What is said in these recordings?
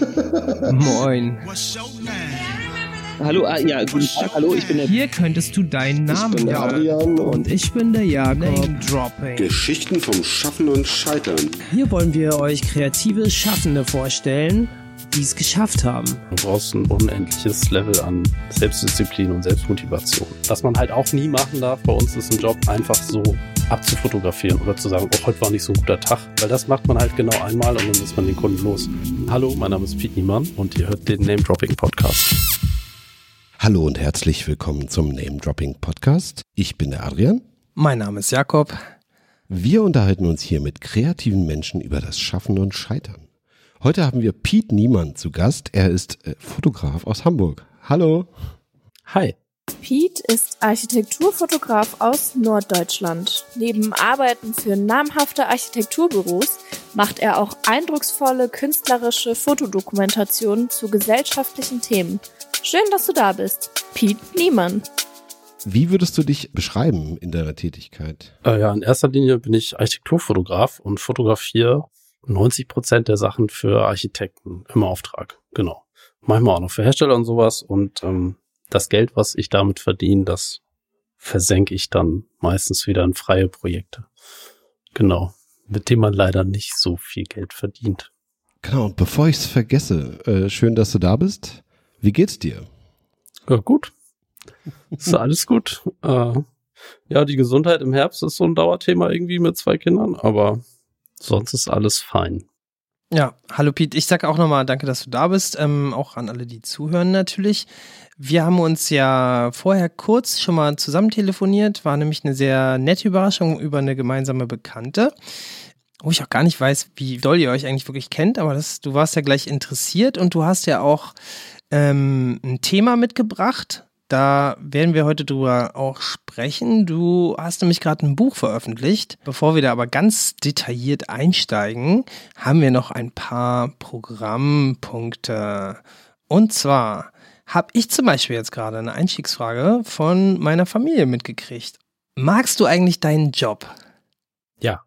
Moin. Hallo, ah, ja, guten Tag, hallo, ich bin der... Hier könntest du deinen Namen Ich bin der Adrian Und ich bin der Jakob. Geschichten vom Schaffen und Scheitern. Hier wollen wir euch kreative Schaffende vorstellen, die es geschafft haben. Du brauchst ein unendliches Level an Selbstdisziplin und Selbstmotivation. Was man halt auch nie machen darf, bei uns ist ein Job einfach so abzufotografieren oder zu sagen, oh, heute war nicht so ein guter Tag. Weil das macht man halt genau einmal und dann ist man den Kunden los. Hallo, mein Name ist Pete Niemann und ihr hört den Name Dropping Podcast. Hallo und herzlich willkommen zum Name Dropping Podcast. Ich bin der Adrian. Mein Name ist Jakob. Wir unterhalten uns hier mit kreativen Menschen über das Schaffen und Scheitern. Heute haben wir Pete Niemann zu Gast. Er ist äh, Fotograf aus Hamburg. Hallo. Hi. Pete ist Architekturfotograf aus Norddeutschland. Neben Arbeiten für namhafte Architekturbüros macht er auch eindrucksvolle künstlerische Fotodokumentationen zu gesellschaftlichen Themen. Schön, dass du da bist. Pete Niemann. Wie würdest du dich beschreiben in deiner Tätigkeit? Äh, ja, in erster Linie bin ich Architekturfotograf und fotografiere 90 Prozent der Sachen für Architekten im Auftrag. Genau. Manchmal auch noch für Hersteller und sowas. Und ähm, das Geld, was ich damit verdiene, das versenke ich dann meistens wieder in freie Projekte. Genau. Mit dem man leider nicht so viel Geld verdient. Genau, und bevor ich es vergesse, äh, schön, dass du da bist. Wie geht's dir? Ja, gut. Ist alles gut. Äh, ja, die Gesundheit im Herbst ist so ein Dauerthema irgendwie mit zwei Kindern, aber sonst ist alles fein. Ja, hallo Pete. Ich sage auch nochmal danke, dass du da bist. Ähm, auch an alle, die zuhören natürlich. Wir haben uns ja vorher kurz schon mal zusammen telefoniert. War nämlich eine sehr nette Überraschung über eine gemeinsame Bekannte. Wo ich auch gar nicht weiß, wie doll ihr euch eigentlich wirklich kennt, aber das, du warst ja gleich interessiert und du hast ja auch ähm, ein Thema mitgebracht. Da werden wir heute drüber auch sprechen. Du hast nämlich gerade ein Buch veröffentlicht. Bevor wir da aber ganz detailliert einsteigen, haben wir noch ein paar Programmpunkte. Und zwar habe ich zum Beispiel jetzt gerade eine Einstiegsfrage von meiner Familie mitgekriegt. Magst du eigentlich deinen Job? Ja.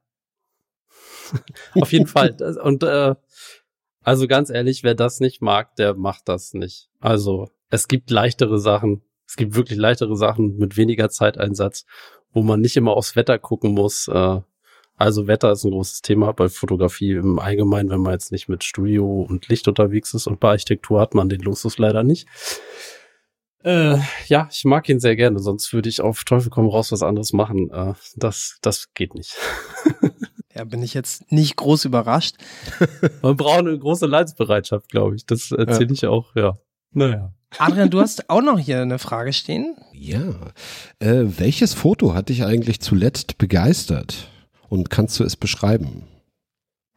Auf jeden Fall. Und äh, also ganz ehrlich, wer das nicht mag, der macht das nicht. Also es gibt leichtere Sachen. Es gibt wirklich leichtere Sachen mit weniger Zeiteinsatz, wo man nicht immer aufs Wetter gucken muss. Äh, also Wetter ist ein großes Thema bei Fotografie im Allgemeinen, wenn man jetzt nicht mit Studio und Licht unterwegs ist und bei Architektur hat man den Luxus leider nicht. Äh, ja, ich mag ihn sehr gerne, sonst würde ich auf Teufel komm raus was anderes machen. Äh, das, das geht nicht. Ja, bin ich jetzt nicht groß überrascht. Man braucht eine große Leidensbereitschaft, glaube ich. Das erzähle ja. ich auch, ja. Naja. Adrian, du hast auch noch hier eine Frage stehen. Ja. Äh, welches Foto hat dich eigentlich zuletzt begeistert? Und kannst du es beschreiben?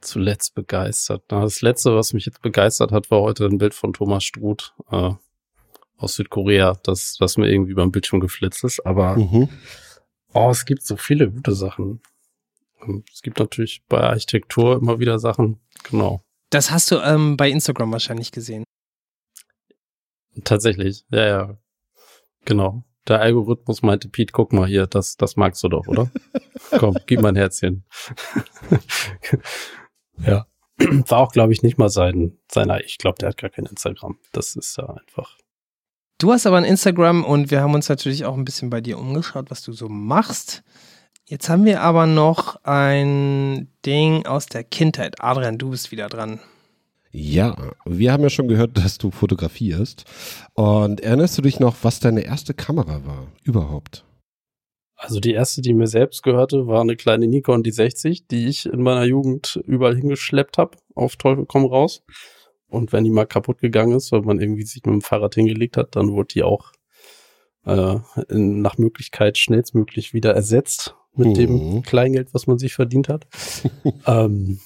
Zuletzt begeistert. Na, das letzte, was mich jetzt begeistert hat, war heute ein Bild von Thomas Struth äh, aus Südkorea, das, das mir irgendwie beim Bildschirm geflitzt ist. Aber mhm. oh, es gibt so viele gute Sachen. Es gibt natürlich bei Architektur immer wieder Sachen, genau. Das hast du ähm, bei Instagram wahrscheinlich gesehen. Tatsächlich, ja, ja. Genau. Der Algorithmus meinte, Pete, guck mal hier, das, das magst du doch, oder? Komm, gib mein Herzchen. ja. War auch, glaube ich, nicht mal sein, seiner, ich glaube, der hat gar kein Instagram. Das ist ja einfach. Du hast aber ein Instagram und wir haben uns natürlich auch ein bisschen bei dir umgeschaut, was du so machst. Jetzt haben wir aber noch ein Ding aus der Kindheit. Adrian, du bist wieder dran. Ja, wir haben ja schon gehört, dass du fotografierst. Und erinnerst du dich noch, was deine erste Kamera war überhaupt? Also die erste, die mir selbst gehörte, war eine kleine Nikon D60, die ich in meiner Jugend überall hingeschleppt habe, auf Teufel komm raus. Und wenn die mal kaputt gegangen ist, weil man irgendwie sich mit dem Fahrrad hingelegt hat, dann wurde die auch äh, nach Möglichkeit schnellstmöglich wieder ersetzt mit mhm. dem Kleingeld, was man sich verdient hat. ähm,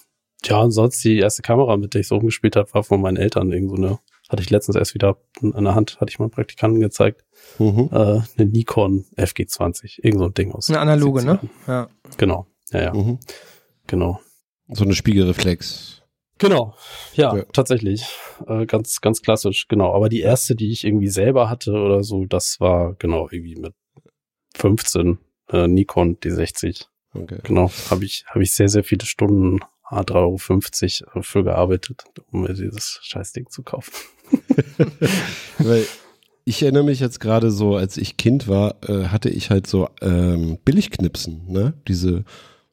ja, und sonst die erste Kamera, mit der ich so rumgespielt habe, war von meinen Eltern. Irgend so eine, hatte ich letztens erst wieder an der Hand, hatte ich mal Praktikanten gezeigt. Mhm. Äh, eine Nikon FG20, irgend so ein Ding aus. Eine analoge, ne? Ja. Genau, ja, ja. Mhm. Genau. So eine Spiegelreflex. Genau, ja, ja. tatsächlich. Äh, ganz, ganz klassisch, genau. Aber die erste, die ich irgendwie selber hatte oder so, das war genau irgendwie mit 15 äh, Nikon D60. Okay. Genau, habe ich, habe ich sehr, sehr viele Stunden A3,50 Euro für gearbeitet, um mir dieses Scheißding zu kaufen. Weil ich erinnere mich jetzt gerade so, als ich Kind war, äh, hatte ich halt so ähm, Billigknipsen, ne? Diese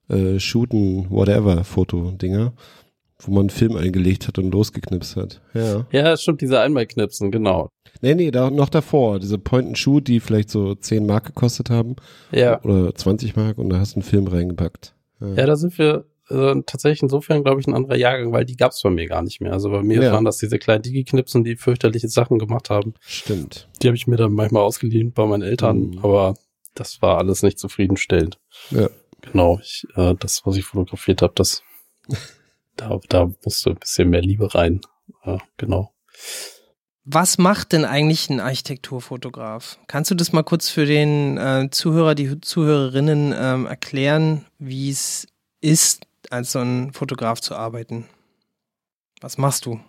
äh, Shooten, whatever Foto-Dinger, wo man einen Film eingelegt hat und losgeknipst hat. Ja. Ja, stimmt, diese Einmalknipsen, genau. Nee, nee, da, noch davor. Diese Point-and-Shoot, die vielleicht so 10 Mark gekostet haben. Ja. Oder 20 Mark und da hast du einen Film reingepackt. Ja, da sind wir äh, tatsächlich insofern, glaube ich, ein anderer Jahrgang, weil die gab's bei mir gar nicht mehr. Also bei mir Ja. waren das diese kleinen Digi-Knipsen, die fürchterliche Sachen gemacht haben. Stimmt. Die habe ich mir dann manchmal ausgeliehen bei meinen Eltern, Mhm. aber das war alles nicht zufriedenstellend. Ja. Genau, ich, äh, das, was ich fotografiert habe, das da, da musste ein bisschen mehr Liebe rein. Äh, genau. Was macht denn eigentlich ein Architekturfotograf? Kannst du das mal kurz für den äh, Zuhörer, die Zuhörerinnen ähm, erklären, wie es ist, als so ein Fotograf zu arbeiten? Was machst du?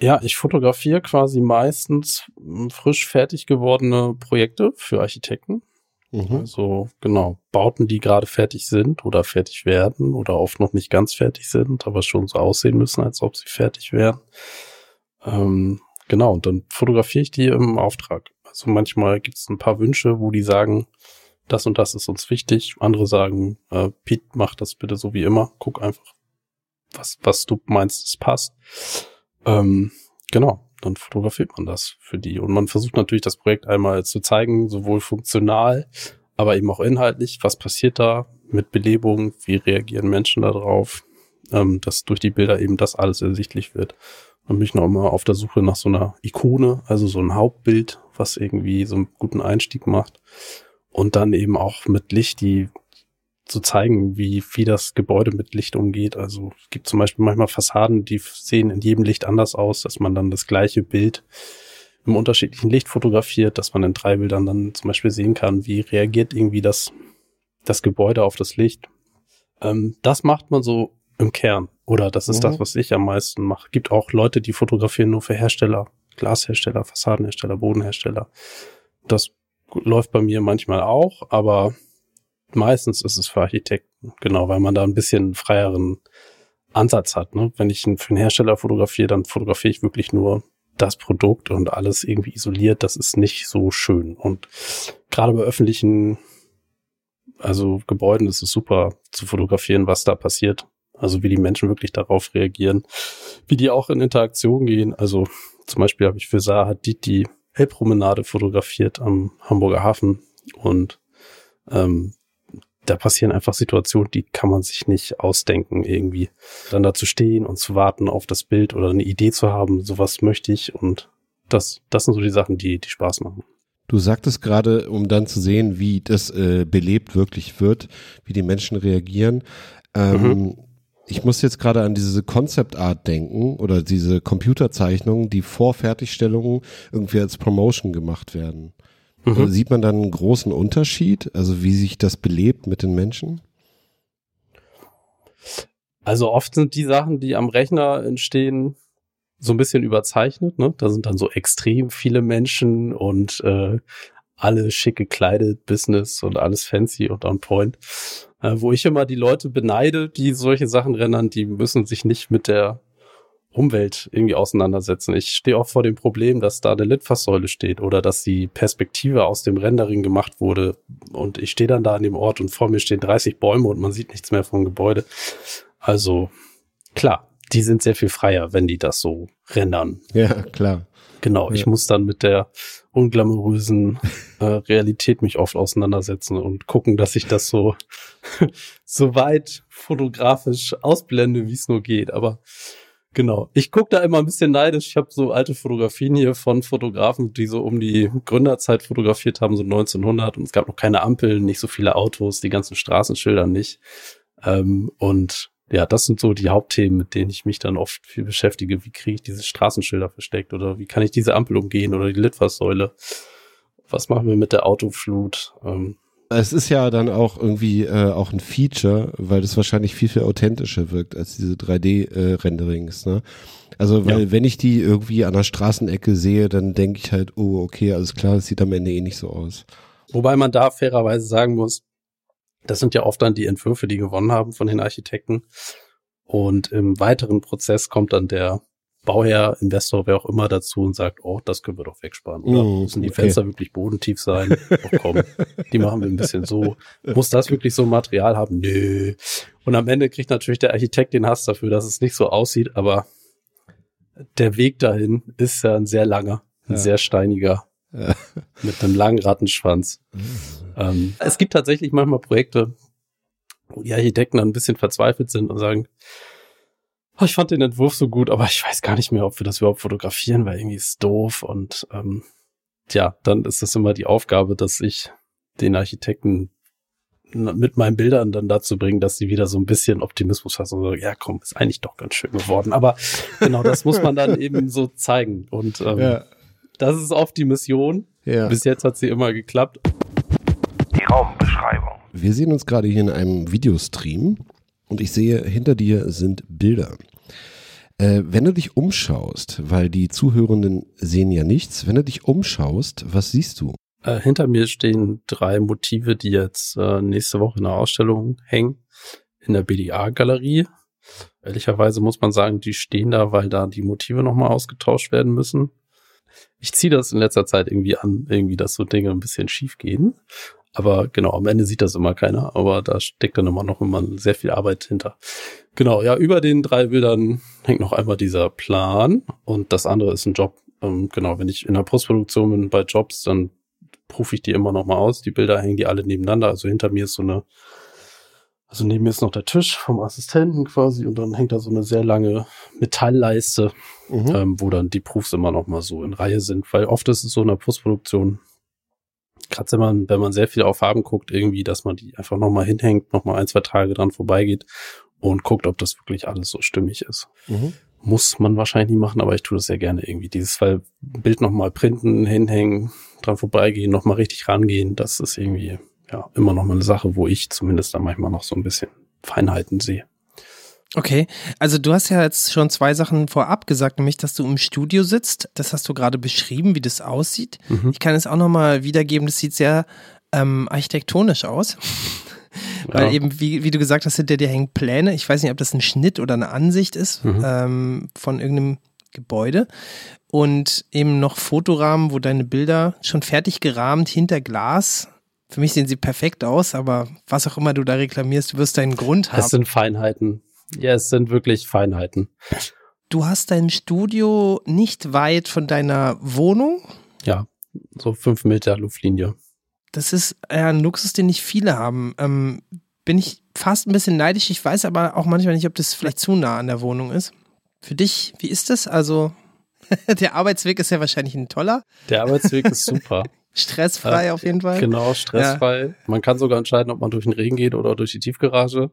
Ja, ich fotografiere quasi meistens m, frisch fertig gewordene Projekte für Architekten. Mhm. Also genau, Bauten, die gerade fertig sind oder fertig werden oder oft noch nicht ganz fertig sind, aber schon so aussehen müssen, als ob sie fertig wären. Ähm, genau, und dann fotografiere ich die im Auftrag. Also manchmal gibt es ein paar Wünsche, wo die sagen, das und das ist uns wichtig. Andere sagen, äh, Pete, mach das bitte so wie immer. Guck einfach, was, was du meinst, es passt. Ähm, genau, dann fotografiert man das für die. Und man versucht natürlich das Projekt einmal zu zeigen, sowohl funktional, aber eben auch inhaltlich. Was passiert da mit Belebung? Wie reagieren Menschen darauf? Ähm, dass durch die Bilder eben das alles ersichtlich wird. Dann bin ich noch immer auf der Suche nach so einer Ikone, also so ein Hauptbild, was irgendwie so einen guten Einstieg macht. Und dann eben auch mit Licht, die zu zeigen, wie, wie das Gebäude mit Licht umgeht. Also es gibt zum Beispiel manchmal Fassaden, die sehen in jedem Licht anders aus, dass man dann das gleiche Bild im unterschiedlichen Licht fotografiert, dass man in drei Bildern dann zum Beispiel sehen kann, wie reagiert irgendwie das, das Gebäude auf das Licht. Ähm, das macht man so im Kern. Oder das ist Mhm. das, was ich am meisten mache. Gibt auch Leute, die fotografieren nur für Hersteller, Glashersteller, Fassadenhersteller, Bodenhersteller. Das läuft bei mir manchmal auch, aber meistens ist es für Architekten, genau, weil man da ein bisschen freieren Ansatz hat. Ne? Wenn ich für einen Hersteller fotografiere, dann fotografiere ich wirklich nur das Produkt und alles irgendwie isoliert. Das ist nicht so schön. Und gerade bei öffentlichen, also Gebäuden ist es super zu fotografieren, was da passiert. Also wie die Menschen wirklich darauf reagieren, wie die auch in Interaktion gehen. Also zum Beispiel habe ich für Saar Hadid die Elbpromenade fotografiert am Hamburger Hafen und ähm, da passieren einfach Situationen, die kann man sich nicht ausdenken irgendwie. Dann da zu stehen und zu warten auf das Bild oder eine Idee zu haben, sowas möchte ich und das, das sind so die Sachen, die, die Spaß machen. Du sagtest gerade, um dann zu sehen, wie das äh, belebt wirklich wird, wie die Menschen reagieren. Ähm, Ich muss jetzt gerade an diese Concept Art denken oder diese Computerzeichnungen, die vor Fertigstellungen irgendwie als Promotion gemacht werden. Mhm. Äh, Sieht man dann einen großen Unterschied, also wie sich das belebt mit den Menschen? Also oft sind die Sachen, die am Rechner entstehen, so ein bisschen überzeichnet. Ne? Da sind dann so extrem viele Menschen und äh, alle schick gekleidet, Business und alles fancy und on point. Äh, wo ich immer die Leute beneide, die solche Sachen rendern, die müssen sich nicht mit der Umwelt irgendwie auseinandersetzen. Ich stehe auch vor dem Problem, dass da eine Litfaßsäule steht oder dass die Perspektive aus dem Rendering gemacht wurde und ich stehe dann da an dem Ort und vor mir stehen 30 Bäume und man sieht nichts mehr vom Gebäude. Also klar, die sind sehr viel freier, wenn die das so rendern. Ja, klar. Genau, ich Ja. muss dann mit der unglamourösen äh, Realität mich oft auseinandersetzen und gucken, dass ich das so, so weit fotografisch ausblende, wie es nur geht. Aber genau, ich gucke da immer ein bisschen neidisch. Ich habe so alte Fotografien hier von Fotografen, die so um die Gründerzeit fotografiert haben, so 1900. Und es gab noch keine Ampeln, nicht so viele Autos, die ganzen Straßenschilder nicht. Ähm, und ja, das sind so die Hauptthemen, mit denen ich mich dann oft viel beschäftige. Wie kriege ich diese Straßenschilder versteckt oder wie kann ich diese Ampel umgehen oder die Litfaßsäule? Was machen wir mit der Autoflut? Ähm, Es ist ja dann auch irgendwie äh, auch ein Feature, weil das wahrscheinlich viel, viel authentischer wirkt als diese 3D-Renderings. ne? Also, weil Ja. wenn ich die irgendwie an der Straßenecke sehe, dann denke ich halt, oh, okay, alles klar, das sieht am Ende eh nicht so aus. wobei man da fairerweise sagen muss, das sind ja oft dann die Entwürfe, die gewonnen haben von den Architekten. Und im weiteren Prozess kommt dann der Bauherr, Investor, wer auch immer dazu und sagt, oh, das können wir doch wegsparen. Oder Mm, müssen die okay. Fenster wirklich bodentief sein? Oh, komm, die machen wir ein bisschen so. Muss das wirklich so ein Material haben? Nö. Und am Ende kriegt natürlich der Architekt den Hass dafür, dass es nicht so aussieht, aber der Weg dahin ist ja ein sehr langer, ein Ja. sehr steiniger. mit einem langen Rattenschwanz. Ähm, es gibt tatsächlich manchmal Projekte, wo die Architekten dann ein bisschen verzweifelt sind und sagen, oh, ich fand den Entwurf so gut, aber ich weiß gar nicht mehr, ob wir das überhaupt fotografieren, weil irgendwie ist es doof. Und ähm, ja, dann ist es immer die Aufgabe, dass ich den Architekten mit meinen Bildern dann dazu bringen, dass sie wieder so ein bisschen Optimismus fassen und sagen, ja komm, ist eigentlich doch ganz schön geworden. Aber genau, das muss man dann eben so zeigen. Und ähm, Ja. Das ist oft die Mission. Ja. Bis jetzt hat sie immer geklappt. Die Raumbeschreibung. Wir sehen uns gerade hier in einem Videostream und ich sehe, hinter dir sind Bilder. Äh, wenn du dich umschaust, weil die Zuhörenden sehen ja nichts, wenn du dich umschaust, was siehst du? Äh, hinter mir stehen drei Motive, die jetzt äh, nächste Woche in der Ausstellung hängen, in der BDA-Galerie. Ehrlicherweise muss man sagen, die stehen da, weil da die Motive nochmal ausgetauscht werden müssen. Ich ziehe das in letzter Zeit irgendwie an, irgendwie, dass so Dinge ein bisschen schief gehen. Aber genau, am Ende sieht das immer keiner, aber da steckt dann immer noch immer sehr viel Arbeit hinter. Genau, ja, über den drei Bildern hängt noch einmal dieser Plan und das andere ist ein Job. Ähm, genau, wenn ich in der Postproduktion bin bei Jobs, dann rufe ich die immer noch mal aus. Die Bilder hängen die alle nebeneinander. Also hinter mir ist so eine, also neben mir ist noch der Tisch vom Assistenten quasi und dann hängt da so eine sehr lange Metallleiste, Mhm. ähm, wo dann die Proofs immer noch mal so in Reihe sind. Weil oft ist es so in der Postproduktion, gerade wenn man, wenn man sehr viel auf Farben guckt, irgendwie, dass man die einfach noch mal hinhängt, noch mal ein, zwei Tage dran vorbeigeht und guckt, ob das wirklich alles so stimmig ist Mhm. muss man wahrscheinlich nicht machen, aber ich tue das sehr gerne irgendwie. Dieses Fall Bild nochmal printen, hinhängen, dran vorbeigehen, nochmal richtig rangehen, das ist irgendwie ja immer noch mal eine Sache, wo ich zumindest da manchmal noch so ein bisschen Feinheiten sehe. Okay, also du hast ja jetzt schon zwei Sachen vorab gesagt, nämlich, dass du im Studio sitzt. Das hast du gerade beschrieben, wie das aussieht. Mhm. Ich kann es auch nochmal wiedergeben, das sieht sehr ähm, architektonisch aus. Weil Ja. eben, wie, wie du gesagt hast, hinter dir hängen Pläne. Ich weiß nicht, ob das ein Schnitt oder eine Ansicht ist Mhm. ähm, von irgendeinem Gebäude. Und eben noch Fotorahmen, wo deine Bilder schon fertig gerahmt hinter Glas. Für mich sehen sie perfekt aus, aber was auch immer du da reklamierst, du wirst deinen Grund haben. Es sind Feinheiten. Ja, es sind wirklich Feinheiten. Du hast dein Studio nicht weit von deiner Wohnung. Ja, so fünf Meter Luftlinie. Das ist ja ein Luxus, den nicht viele haben. Ähm, bin ich fast ein bisschen neidisch. Ich weiß aber auch manchmal nicht, ob das vielleicht zu nah an der Wohnung ist. Für dich, wie ist das? Also, der Arbeitsweg ist ja wahrscheinlich ein toller. Der Arbeitsweg ist super. Stressfrei Äh, auf jeden Fall. Genau, stressfrei. Man kann sogar entscheiden, ob man durch den Regen geht oder durch die Tiefgarage.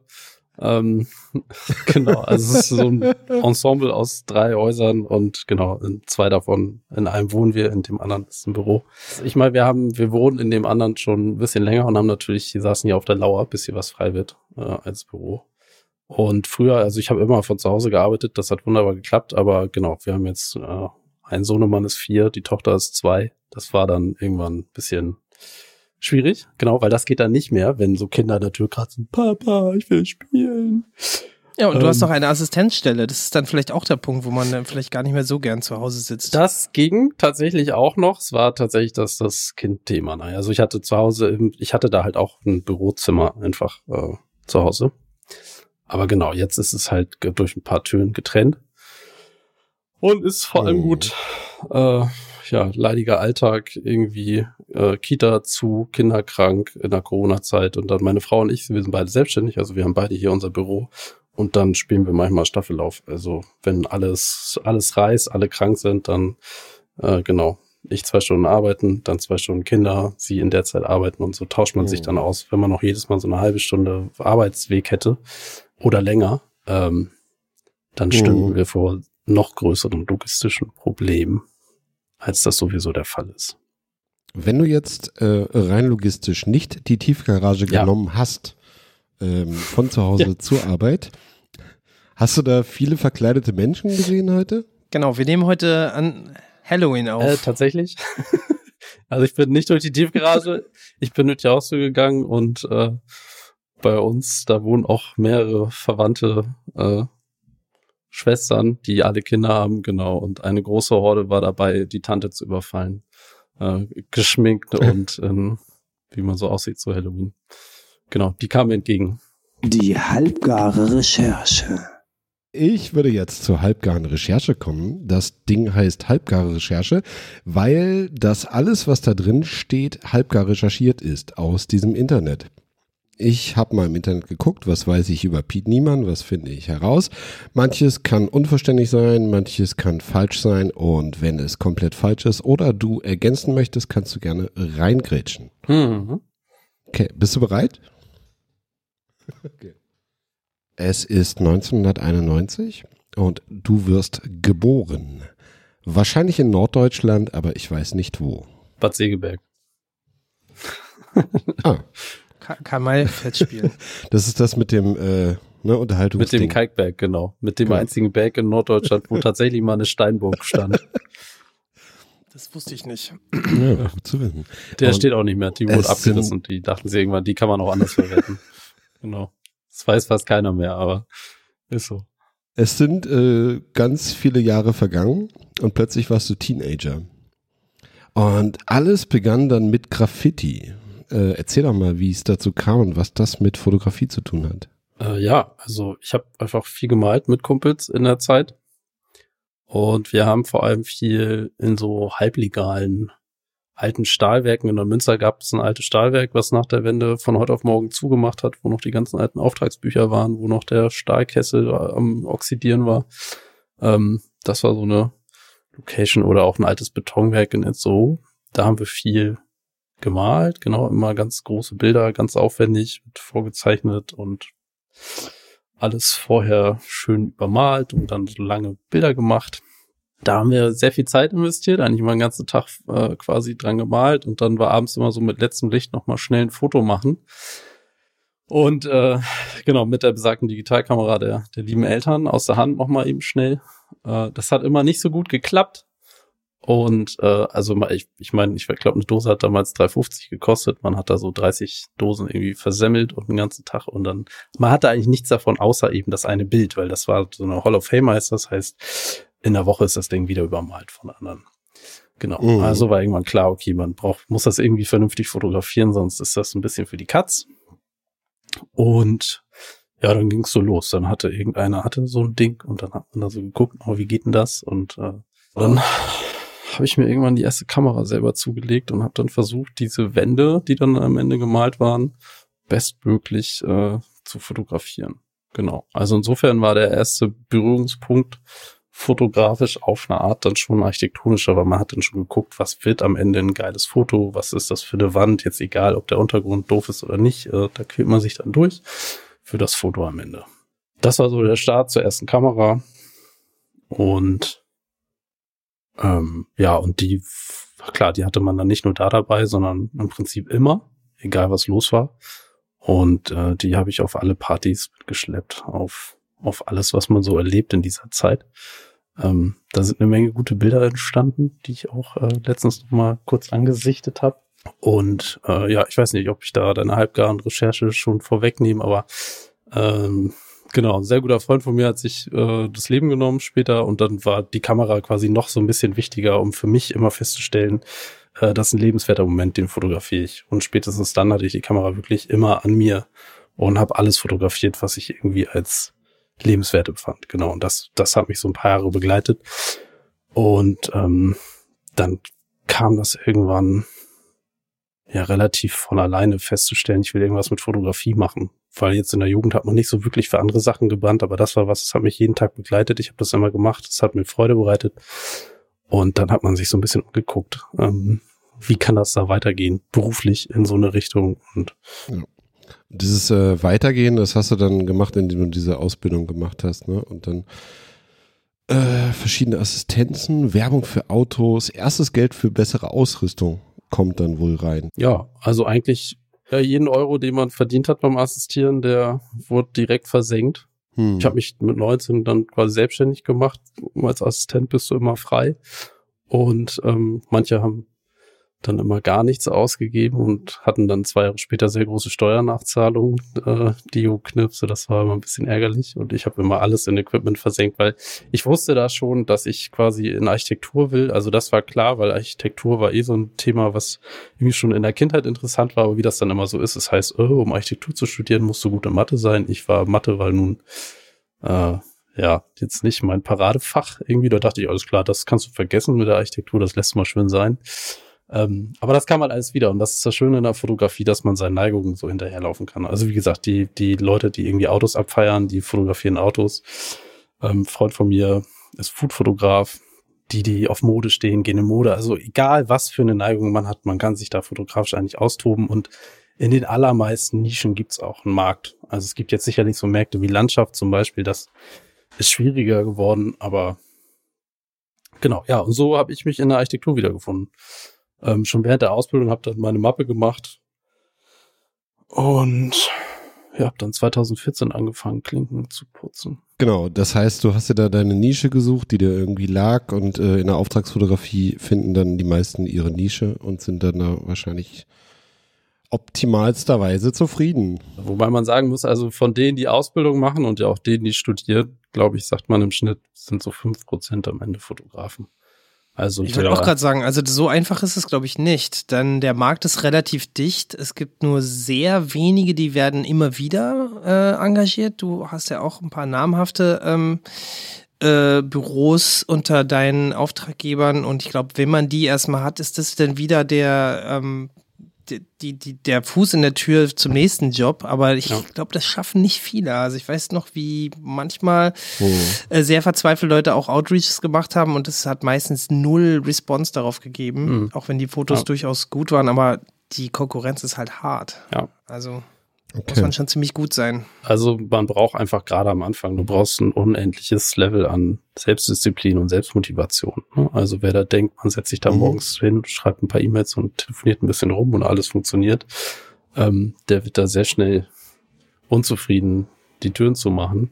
Ähm, genau, also es ist so ein Ensemble aus drei Häusern und genau, in zwei davon, in einem wohnen wir, in dem anderen ist ein Büro. Ich meine, wir haben, wir wohnen in dem anderen schon ein bisschen länger und haben natürlich, die saßen hier auf der Lauer, bis hier was frei wird, äh, als Büro. Und früher, also ich habe immer von zu Hause gearbeitet, das hat wunderbar geklappt, aber genau, wir haben jetzt äh, ein Sohnemann ist vier, die Tochter ist zwei. Das war dann irgendwann ein bisschen schwierig, genau, weil das geht dann nicht mehr, wenn so Kinder an der Tür kratzen, Papa, ich will spielen. Ja, und du hast ähm, noch eine Assistenzstelle. Das ist dann vielleicht auch der Punkt, wo man dann vielleicht gar nicht mehr so gern zu Hause sitzt. Das ging tatsächlich auch noch. Es war tatsächlich das, das Kindthema. Also ich hatte zu Hause, ich hatte da halt auch ein Bürozimmer einfach äh, zu Hause. Aber genau, jetzt ist es halt durch ein paar Türen getrennt. Und ist vor allem Mhm. gut, äh, ja, leidiger Alltag, irgendwie äh, Kita zu, Kinder krank in der Corona-Zeit und dann meine Frau und ich, wir sind beide selbstständig, also wir haben beide hier unser Büro und dann spielen wir manchmal Staffellauf. Also wenn alles, alles reißt, alle krank sind, dann äh, genau, ich zwei Stunden arbeiten, dann zwei Stunden Kinder, sie in der Zeit arbeiten und so tauscht man sich Mhm. dann aus. Wenn man noch jedes Mal so eine halbe Stunde Arbeitsweg hätte oder länger, ähm, dann stünden Mhm. wir vor noch größeren logistischen Problemen, als das sowieso der Fall ist. Wenn du jetzt äh, rein logistisch nicht die Tiefgarage Ja. genommen hast, ähm, von zu Hause Ja. zur Arbeit, hast du da viele verkleidete Menschen gesehen heute? Genau, wir nehmen heute an Halloween auf. Äh, tatsächlich. also ich bin nicht durch die Tiefgarage, ich bin durch die Haustür gegangen und äh, bei uns, da wohnen auch mehrere Verwandte äh, Schwestern, die alle Kinder haben, genau. Und eine große Horde war dabei, die Tante zu überfallen. Äh, geschminkt und ähm, wie man so aussieht zu Halloween. Genau, die kamen entgegen. Die halbgare Recherche. Ich würde jetzt zur halbgaren Recherche kommen. Das Ding heißt halbgare Recherche, weil das alles, was da drin steht, halbgar recherchiert ist aus diesem Internet. Ich habe mal im Internet geguckt, was weiß ich über Piet Niemann, was finde ich heraus. Manches kann unverständlich sein, manches kann falsch sein und wenn es komplett falsch ist oder du ergänzen möchtest, kannst du gerne reingrätschen. Mhm. Okay, bist du bereit? Okay. Es ist 1991 und du wirst geboren. Wahrscheinlich in Norddeutschland, aber ich weiß nicht wo. Bad Segeberg. Ah, Ka- Kann mal fett spielen. das ist das mit dem äh, ne, Unterhaltungs Mit dem Kalkberg, genau. Mit dem Genau. einzigen Berg in Norddeutschland, wo tatsächlich mal eine Steinburg stand. Das wusste ich nicht. Ja, gut zu wissen. Der Und steht auch nicht mehr. Die wurde abgerissen und die dachten sie irgendwann, die kann man auch anders verwenden. genau. Das weiß fast keiner mehr, aber ist so. Es sind äh, ganz viele Jahre vergangen und plötzlich warst du Teenager. Und alles begann dann mit Graffiti. Äh, erzähl doch mal, wie es dazu kam und was das mit Fotografie zu tun hat. Äh, ja, also ich habe einfach viel gemalt mit Kumpels in der Zeit. Und wir haben vor allem viel in so halblegalen alten Stahlwerken. In der Münster gab es ein altes Stahlwerk, was nach der Wende von heute auf morgen zugemacht hat, wo noch die ganzen alten Auftragsbücher waren, wo noch der Stahlkessel am Oxidieren war. Ähm, das war so eine Location oder auch ein altes Betonwerk in Itzehoe. Da haben wir viel gemalt, genau, immer ganz große Bilder, ganz aufwendig, mit vorgezeichnet und alles vorher schön übermalt und dann so lange Bilder gemacht. Da haben wir sehr viel Zeit investiert, eigentlich mal den ganzen Tag äh, quasi dran gemalt und dann war abends immer so mit letztem Licht nochmal schnell ein Foto machen. Und äh, genau, mit der besagten Digitalkamera der, der lieben Eltern aus der Hand nochmal eben schnell. Äh, das hat immer nicht so gut geklappt. Und äh, also ich, ich meine, ich glaube, eine Dose hat damals 3,50 gekostet. Man hat da so 30 Dosen irgendwie versemmelt und den ganzen Tag und dann, man hatte eigentlich nichts davon, außer eben das eine Bild, weil das war so eine Hall of Fame heißt das, heißt, in der Woche ist das Ding wieder übermalt von anderen. Genau. Mhm. Also war irgendwann klar, okay, man braucht, muss das irgendwie vernünftig fotografieren, sonst ist das ein bisschen für die Katz. Und ja, dann ging's so los. Dann hatte irgendeiner hatte so ein Ding und dann hat man da so geguckt, oh, wie geht denn das? Und äh, dann habe ich mir irgendwann die erste Kamera selber zugelegt und habe dann versucht, diese Wände, die dann am Ende gemalt waren, bestmöglich äh, zu fotografieren. Genau. Also insofern war der erste Berührungspunkt fotografisch auf eine Art dann schon architektonischer, weil man hat dann schon geguckt, was wird am Ende ein geiles Foto, was ist das für eine Wand, jetzt egal, ob der Untergrund doof ist oder nicht, äh, da quält man sich dann durch für das Foto am Ende. Das war so der Start zur ersten Kamera und ähm, ja, und die, klar, die hatte man dann nicht nur da dabei, sondern im Prinzip immer, egal was los war. Und äh, die habe ich auf alle Partys mitgeschleppt, auf, auf alles, was man so erlebt in dieser Zeit. Ähm, da sind eine Menge gute Bilder entstanden, die ich auch äh, letztens noch mal kurz angesichtet habe. Und äh, ja, ich weiß nicht, ob ich da deine halbgaren Recherche schon vorwegnehme, aber ähm, genau, ein sehr guter Freund von mir hat sich äh, das Leben genommen später und dann war die Kamera quasi noch so ein bisschen wichtiger, um für mich immer festzustellen, äh, das ist ein lebenswerter Moment, den fotografiere ich. Und spätestens dann hatte ich die Kamera wirklich immer an mir und habe alles fotografiert, was ich irgendwie als lebenswert empfand. Genau, und das, das hat mich so ein paar Jahre begleitet. Und ähm, dann kam das irgendwann ja relativ von alleine festzustellen, ich will irgendwas mit Fotografie machen. Weil jetzt in der Jugend hat man nicht so wirklich für andere Sachen gebrannt, aber das war was, das hat mich jeden Tag begleitet. Ich habe das immer gemacht, das hat mir Freude bereitet. Und dann hat man sich so ein bisschen umgeguckt, ähm, wie kann das da weitergehen, beruflich in so eine Richtung. Und Dieses äh, Weitergehen, das hast du dann gemacht, indem du diese Ausbildung gemacht hast, ne? Und dann äh, verschiedene Assistenzen, Werbung für Autos, erstes Geld für bessere Ausrüstung kommt dann wohl rein. ja, also eigentlich ja, jeden Euro, den man verdient hat beim Assistieren, der wurde direkt versenkt. Hm. Ich habe mich mit 19 dann quasi selbstständig gemacht. Als Assistent bist du immer frei. Und ähm, manche haben dann immer gar nichts ausgegeben und hatten dann zwei Jahre später sehr große Steuernachzahlungen, äh, die Knipse, das war immer ein bisschen ärgerlich und ich habe immer alles in Equipment versenkt, weil ich wusste da schon, dass ich quasi in Architektur will, also das war klar, weil Architektur war eh so ein Thema, was irgendwie schon in der Kindheit interessant war, aber wie das dann immer so ist, das heißt, oh, um Architektur zu studieren, musst du gut in Mathe sein, ich war Mathe, weil nun äh, ja, jetzt nicht mein Paradefach irgendwie. Da dachte ich, alles klar, das kannst du vergessen mit der Architektur, das lässt mal schön sein. Ähm, aber das kam halt alles wieder. Und das ist das Schöne in der Fotografie, dass man seinen Neigungen so hinterherlaufen kann. Also wie gesagt, die, die Leute, die irgendwie Autos abfeiern, die fotografieren Autos. Ähm, Freund von mir ist Foodfotograf. Die, die auf Mode stehen, gehen in Mode. Also egal, was für eine Neigung man hat, man kann sich da fotografisch eigentlich austoben. Und in den allermeisten Nischen gibt's auch einen Markt. Also es gibt jetzt sicherlich so Märkte wie Landschaft zum Beispiel, das ist schwieriger geworden, aber genau, ja, und so habe ich mich in der Architektur wiedergefunden ähm, schon während der Ausbildung habe dann meine Mappe gemacht und ja, habe dann 2014 angefangen, Klinken zu putzen. Genau, das heißt, du hast dir da deine Nische gesucht, die dir irgendwie lag und äh, in der Auftragsfotografie finden dann die meisten ihre Nische und sind dann da wahrscheinlich optimalsterweise zufrieden. Wobei man sagen muss, also von denen, die Ausbildung machen und ja auch denen, die studieren, glaube ich, sagt man im Schnitt, sind so fünf Prozent am Ende Fotografen. Also ich würde auch gerade sagen, also so einfach ist es, glaube ich, nicht. Denn der Markt ist relativ dicht. Es gibt nur sehr wenige, die werden immer wieder äh, engagiert. Du hast ja auch ein paar namhafte ähm, äh, Büros unter deinen Auftraggebern und ich glaube, wenn man die erstmal hat, ist das dann wieder der ähm, die, die, der Fuß in der Tür zum nächsten Job, aber ich ja. glaube, das schaffen nicht viele. Also ich weiß noch, wie manchmal oh. äh, sehr verzweifelte Leute auch Outreaches gemacht haben und es hat meistens null Response darauf gegeben, mhm. auch wenn die Fotos ja. durchaus gut waren, aber die Konkurrenz ist halt hart. Ja. Also Okay. Muss man schon ziemlich gut sein. Also man braucht einfach gerade am Anfang, du brauchst ein unendliches Level an Selbstdisziplin und Selbstmotivation. Ne? Also wer da denkt, man setzt sich da mhm. morgens hin, schreibt ein paar E-Mails und telefoniert ein bisschen rum und alles funktioniert, ähm, der wird da sehr schnell unzufrieden, die Türen zu machen.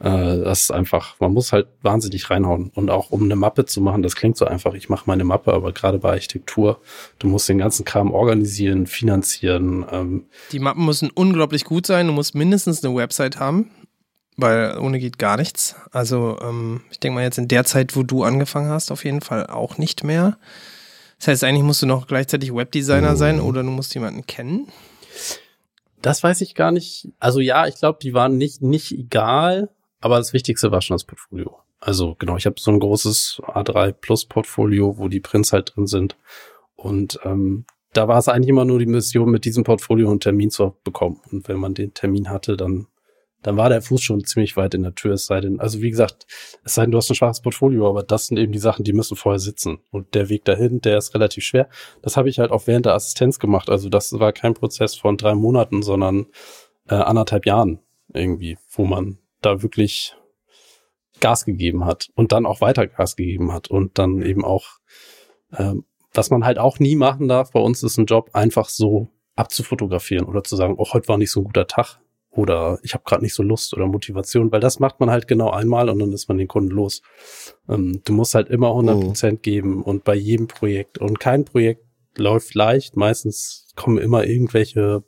Äh, das ist einfach, man muss halt wahnsinnig reinhauen. Und auch um eine Mappe zu machen, das klingt so einfach, ich mache meine Mappe, aber gerade bei Architektur, du musst den ganzen Kram organisieren, finanzieren. Ähm. Die Mappen müssen unglaublich gut sein, du musst mindestens eine Website haben, weil ohne geht gar nichts. Also ähm, ich denke mal jetzt in der Zeit, wo du angefangen hast, auf jeden Fall auch nicht mehr. Das heißt, eigentlich musst du noch gleichzeitig Webdesigner sein oder du musst jemanden kennen. Das weiß ich gar nicht. Also ja, ich glaube, die waren nicht, nicht egal. Aber das Wichtigste war schon das Portfolio. Also genau, ich habe so ein großes A3 Plus Portfolio, wo die Prints halt drin sind. Und ähm, da war es eigentlich immer nur die Mission, mit diesem Portfolio einen Termin zu bekommen. Und wenn man den Termin hatte, dann, dann war der Fuß schon ziemlich weit in der Tür. Es sei denn, also wie gesagt, es sei denn, du hast ein schwaches Portfolio, aber das sind eben die Sachen, die müssen vorher sitzen. Und der Weg dahin, der ist relativ schwer. Das habe ich halt auch während der Assistenz gemacht. Also das war kein Prozess von drei Monaten, sondern äh, anderthalb Jahren irgendwie, wo man da wirklich Gas gegeben hat und dann auch weiter Gas gegeben hat und dann eben auch, ähm, was man halt auch nie machen darf, bei uns ist ein Job einfach so abzufotografieren oder zu sagen, oh, heute war nicht so ein guter Tag oder ich habe gerade nicht so Lust oder Motivation, weil das macht man halt genau einmal und dann ist man den Kunden los. Ähm, du musst halt immer 100 Prozent oh. geben und bei jedem Projekt und kein Projekt läuft leicht. Meistens kommen immer irgendwelche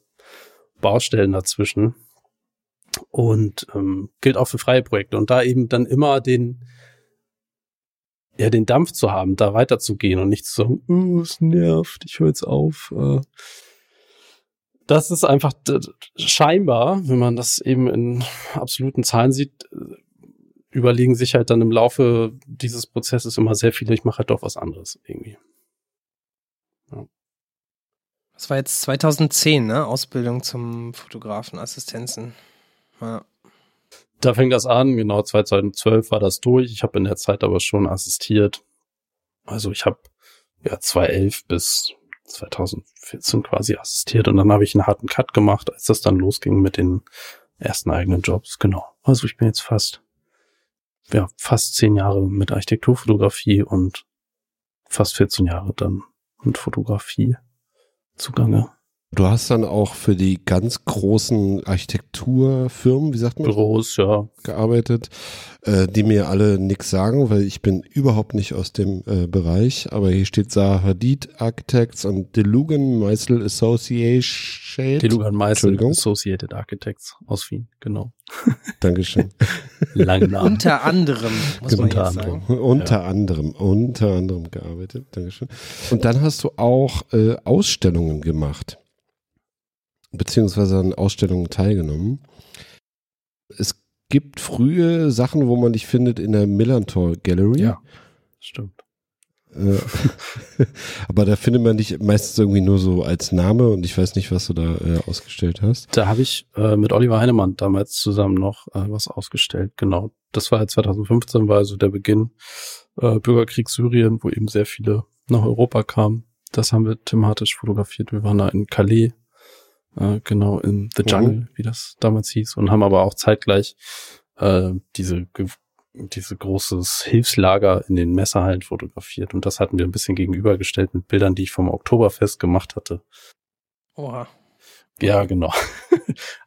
Baustellen dazwischen und ähm, gilt auch für freie Projekte. Und da eben dann immer den, ja, den Dampf zu haben, da weiterzugehen und nicht zu sagen, oh, es nervt, ich höre jetzt auf. Äh, das ist einfach scheinbar, wenn man das eben in absoluten Zahlen sieht, äh, überlegen sich halt dann im Laufe dieses Prozesses immer sehr viele, ich mache halt doch was anderes irgendwie. Ja. Das war jetzt 2010, ne? Ausbildung zum Fotografenassistenzen. Ja. Da fing das an, genau 2012 war das durch. Ich habe in der Zeit aber schon assistiert. Also ich habe ja 2011 bis 2014 quasi assistiert und dann habe ich einen harten Cut gemacht, als das dann losging mit den ersten eigenen Jobs. Genau. Also ich bin jetzt fast, ja, fast zehn Jahre mit Architekturfotografie und fast 14 Jahre dann mit Fotografie zugange. Du hast dann auch für die ganz großen Architekturfirmen, wie sagt man, Büros, ja. gearbeitet, äh, die mir alle nix sagen, weil ich bin überhaupt nicht aus dem äh, Bereich. Aber hier steht Zaha Hadid Architects und Delugan Meisel Association. Delugan Entschuldigung. Associated Architects aus Wien, genau. Dankeschön. Langen Namen. Unter anderem, muss man Unter jetzt anderem. sagen. unter anderem, unter anderem gearbeitet. Dankeschön. Und dann hast du auch äh, Ausstellungen gemacht. Beziehungsweise an Ausstellungen teilgenommen. Es gibt frühe Sachen, wo man dich findet in der Millantor Gallery. Ja. Stimmt. Äh, aber da findet man dich meistens irgendwie nur so als Name und ich weiß nicht, was du da äh, ausgestellt hast. Da habe ich äh, mit Oliver Heinemann damals zusammen noch äh, was ausgestellt. Genau. Das war halt 2015, war also der Beginn äh, Bürgerkrieg Syrien, wo eben sehr viele nach Europa kamen. Das haben wir thematisch fotografiert. Wir waren da in Calais, äh, genau in The Jungle, wie das damals hieß, und haben aber auch zeitgleich äh, diese diese großes Hilfslager in den Messerhallen fotografiert. Und das hatten wir ein bisschen gegenübergestellt mit Bildern, die ich vom Oktoberfest gemacht hatte. Oha. Ja, genau.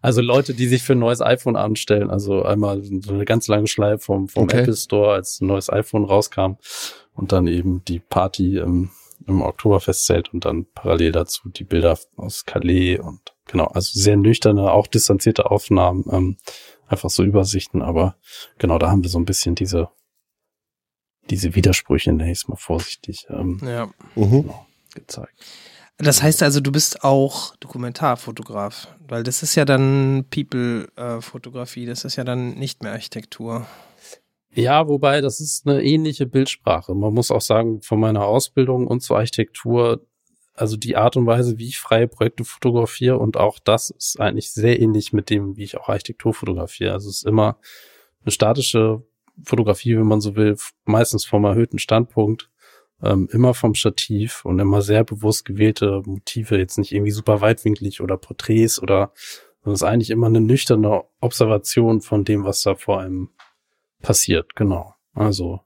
Also Leute, die sich für ein neues iPhone anstellen, also einmal so eine ganz lange Schleife vom, vom Okay. Apple Store, als ein neues iPhone rauskam und dann eben die Party im, im Oktoberfestzelt und dann parallel dazu die Bilder aus Calais und genau, also sehr nüchterne, auch distanzierte Aufnahmen, ähm, einfach so Übersichten, aber genau, da haben wir so ein bisschen diese diese Widersprüche, nenne ich es mal vorsichtig, ähm, Ja. Mhm. gezeigt. Das heißt also, du bist auch Dokumentarfotograf, weil das ist ja dann People-Fotografie, das ist ja dann nicht mehr Architektur. Ja, wobei das ist eine ähnliche Bildsprache. Man muss auch sagen, von meiner Ausbildung und zur Architektur, also die Art und Weise, wie ich freie Projekte fotografiere und auch das ist eigentlich sehr ähnlich mit dem, wie ich auch Architektur fotografiere. Also es ist immer eine statische Fotografie, wenn man so will, meistens vom erhöhten Standpunkt, ähm, immer vom Stativ und immer sehr bewusst gewählte Motive, jetzt nicht irgendwie super weitwinklig oder Porträts oder, sondern es ist eigentlich immer eine nüchterne Observation von dem, was da vor einem passiert, genau. Also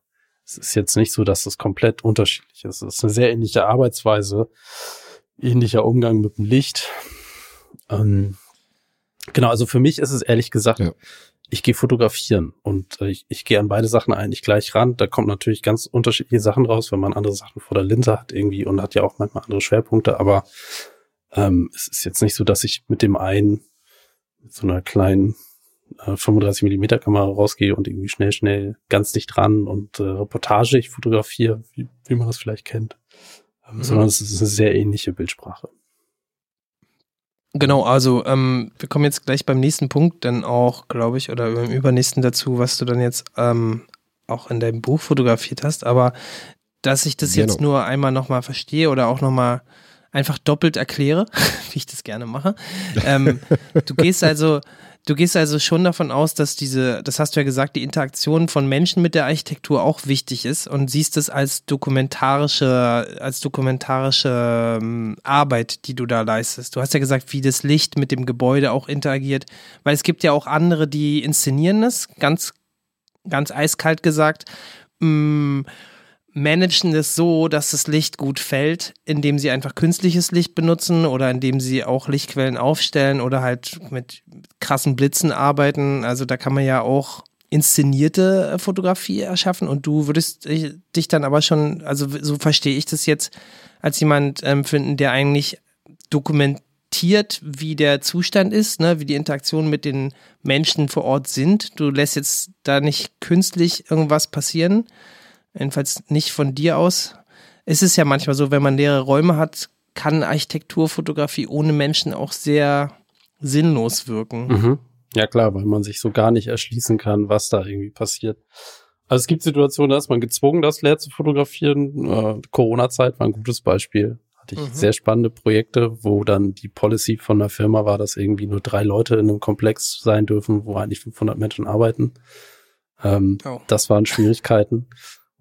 es ist jetzt nicht so, dass es komplett unterschiedlich ist. Es ist eine sehr ähnliche Arbeitsweise, ähnlicher Umgang mit dem Licht. Ähm, genau, also für mich ist es ehrlich gesagt, Ja. ich gehe fotografieren und äh, ich, ich gehe an beide Sachen eigentlich gleich ran. Da kommt natürlich ganz unterschiedliche Sachen raus, wenn man andere Sachen vor der Linse hat irgendwie und hat ja auch manchmal andere Schwerpunkte, aber ähm, es ist jetzt nicht so, dass ich mit dem einen mit so einer kleinen äh, 35 Millimeter Kamera rausgehe und irgendwie schnell, schnell ganz dicht dran und äh, Reportage ich fotografiere, wie, wie man das vielleicht kennt. Ähm, Mhm. Sondern es ist eine sehr ähnliche Bildsprache. Genau, also ähm, wir kommen jetzt gleich beim nächsten Punkt dann auch, glaube ich, oder beim übernächsten dazu, was du dann jetzt ähm, auch in deinem Buch fotografiert hast. Aber dass ich das jetzt Genau. nur einmal nochmal verstehe oder auch nochmal einfach doppelt erkläre, wie ich das gerne mache. Ähm, du gehst also, du gehst also schon davon aus, dass diese, das hast du ja gesagt, die Interaktion von Menschen mit der Architektur auch wichtig ist und siehst es als dokumentarische, als dokumentarische ähm, Arbeit, die du da leistest. Du hast ja gesagt, wie das Licht mit dem Gebäude auch interagiert, weil es gibt ja auch andere, die inszenieren das, ganz, ganz eiskalt gesagt. Mh, managen es so, dass das Licht gut fällt, indem sie einfach künstliches Licht benutzen oder indem sie auch Lichtquellen aufstellen oder halt mit krassen Blitzen arbeiten. Also da kann man ja auch inszenierte äh, Fotografie erschaffen und du würdest dich- dich dann aber schon, also so verstehe ich das jetzt, als jemand ähm, finden, der eigentlich dokumentiert, wie der Zustand ist, ne, wie die Interaktionen mit den Menschen vor Ort sind. Du lässt jetzt da nicht künstlich irgendwas passieren, jedenfalls nicht von dir aus. Es ist ja manchmal so, wenn man leere Räume hat, kann Architekturfotografie ohne Menschen auch sehr sinnlos wirken. Mhm. Ja klar, weil man sich so gar nicht erschließen kann, was da irgendwie passiert. Also es gibt Situationen, da ist man gezwungen, das leer zu fotografieren. Äh, Corona-Zeit war ein gutes Beispiel. Hatte ich Mhm. sehr spannende Projekte, wo dann die Policy von der Firma war, dass irgendwie nur drei Leute in einem Komplex sein dürfen, wo eigentlich 500 Menschen arbeiten. Ähm, Oh. Das waren Schwierigkeiten.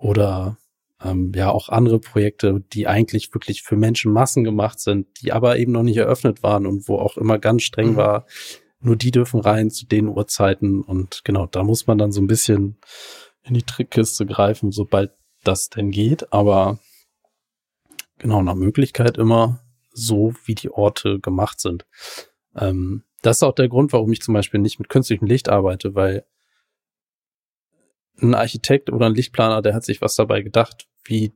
Oder ähm, ja auch andere Projekte, die eigentlich wirklich für Menschenmassen gemacht sind, die aber eben noch nicht eröffnet waren und wo auch immer ganz streng Mhm. war, nur die dürfen rein zu den Uhrzeiten und genau, da muss man dann so ein bisschen in die Trickkiste greifen, sobald das denn geht, aber genau, nach Möglichkeit immer so, wie die Orte gemacht sind. Ähm, das ist auch der Grund, warum ich zum Beispiel nicht mit künstlichem Licht arbeite, weil ein Architekt oder ein Lichtplaner, der hat sich was dabei gedacht, wie,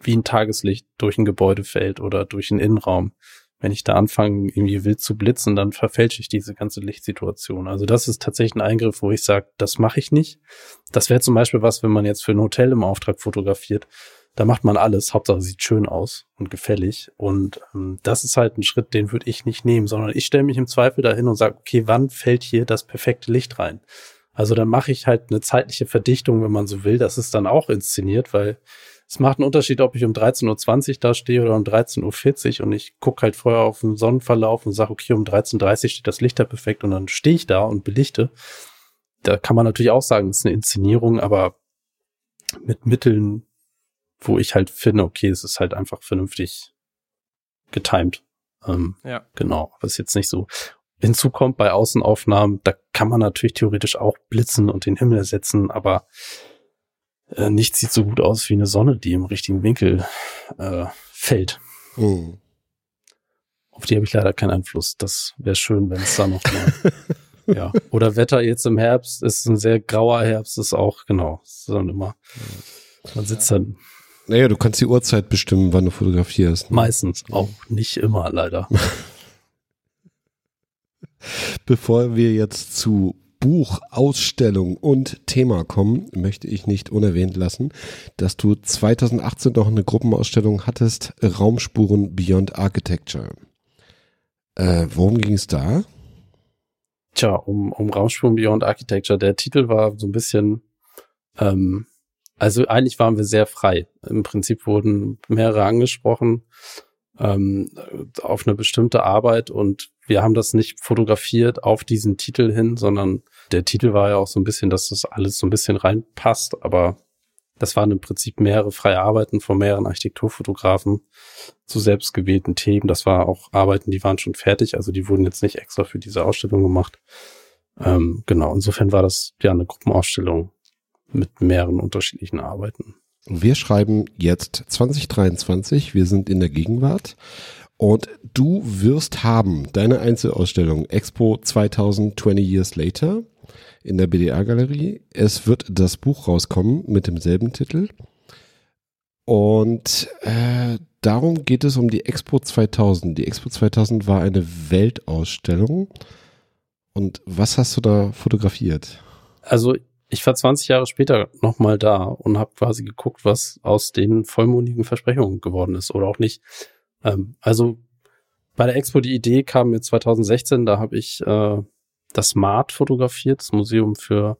wie ein Tageslicht durch ein Gebäude fällt oder durch einen Innenraum. Wenn ich da anfange, irgendwie wild zu blitzen, dann verfälsche ich diese ganze Lichtsituation. Also das ist tatsächlich ein Eingriff, wo ich sage, das mache ich nicht. Das wäre zum Beispiel was, wenn man jetzt für ein Hotel im Auftrag fotografiert. Da macht man alles, Hauptsache sieht schön aus und gefällig. Und ähm, das ist halt ein Schritt, den würde ich nicht nehmen, sondern ich stelle mich im Zweifel dahin und sage, okay, wann fällt hier das perfekte Licht rein? Also dann mache ich halt eine zeitliche Verdichtung, wenn man so will. Das ist dann auch inszeniert, weil es macht einen Unterschied, ob ich um 13.20 Uhr da stehe oder um 13.40 Uhr und ich gucke halt vorher auf den Sonnenverlauf und sage, okay, um 13.30 Uhr steht das Licht da perfekt und dann stehe ich da und belichte. Da kann man natürlich auch sagen, das ist eine Inszenierung, aber mit Mitteln, wo ich halt finde, okay, es ist halt einfach vernünftig getimed. Ähm, ja. Genau, aber ist jetzt nicht so. Hinzu kommt bei Außenaufnahmen, da kann man natürlich theoretisch auch blitzen und den Himmel ersetzen, aber äh, nichts sieht so gut aus wie eine Sonne, die im richtigen Winkel äh, fällt. Oh. Auf die habe ich leider keinen Einfluss. Das wäre schön, wenn es da noch mal, ja. Oder Wetter jetzt im Herbst ist ein sehr grauer Herbst, ist auch, genau, ist dann immer, man sitzt dann. Naja, du kannst die Uhrzeit bestimmen, wann du fotografierst. Ne? Meistens, auch nicht immer, leider. Bevor wir jetzt zu Buch, Ausstellung und Thema kommen, möchte ich nicht unerwähnt lassen, dass du 2018 noch eine Gruppenausstellung hattest, Raumspuren Beyond Architecture. Äh, worum ging es da? Tja, um, um Raumspuren Beyond Architecture. Der Titel war so ein bisschen, ähm, also eigentlich waren wir sehr frei. Im Prinzip wurden mehrere angesprochen ähm, auf eine bestimmte Arbeit und wir haben das nicht fotografiert auf diesen Titel hin, sondern der Titel war ja auch so ein bisschen, dass das alles so ein bisschen reinpasst, aber das waren im Prinzip mehrere freie Arbeiten von mehreren Architekturfotografen zu selbstgewählten Themen. Das war auch Arbeiten, die waren schon fertig, also die wurden jetzt nicht extra für diese Ausstellung gemacht. Ähm, genau, insofern war das ja eine Gruppenausstellung mit mehreren unterschiedlichen Arbeiten. Wir schreiben jetzt 2023, wir sind in der Gegenwart und du wirst haben deine Einzelausstellung Expo 2000 20 Years Later in der BDR-Galerie. Es wird das Buch rauskommen mit demselben Titel. Und äh, darum geht es um die Expo 2000. Die Expo 2000 war eine Weltausstellung. Und was hast du da fotografiert? Also ich war 20 Jahre später nochmal da und habe quasi geguckt, was aus den vollmundigen Versprechungen geworden ist oder auch nicht. Ähm, also bei der Expo die Idee kam mir 2016, da habe ich äh, das SMART fotografiert, das Museum für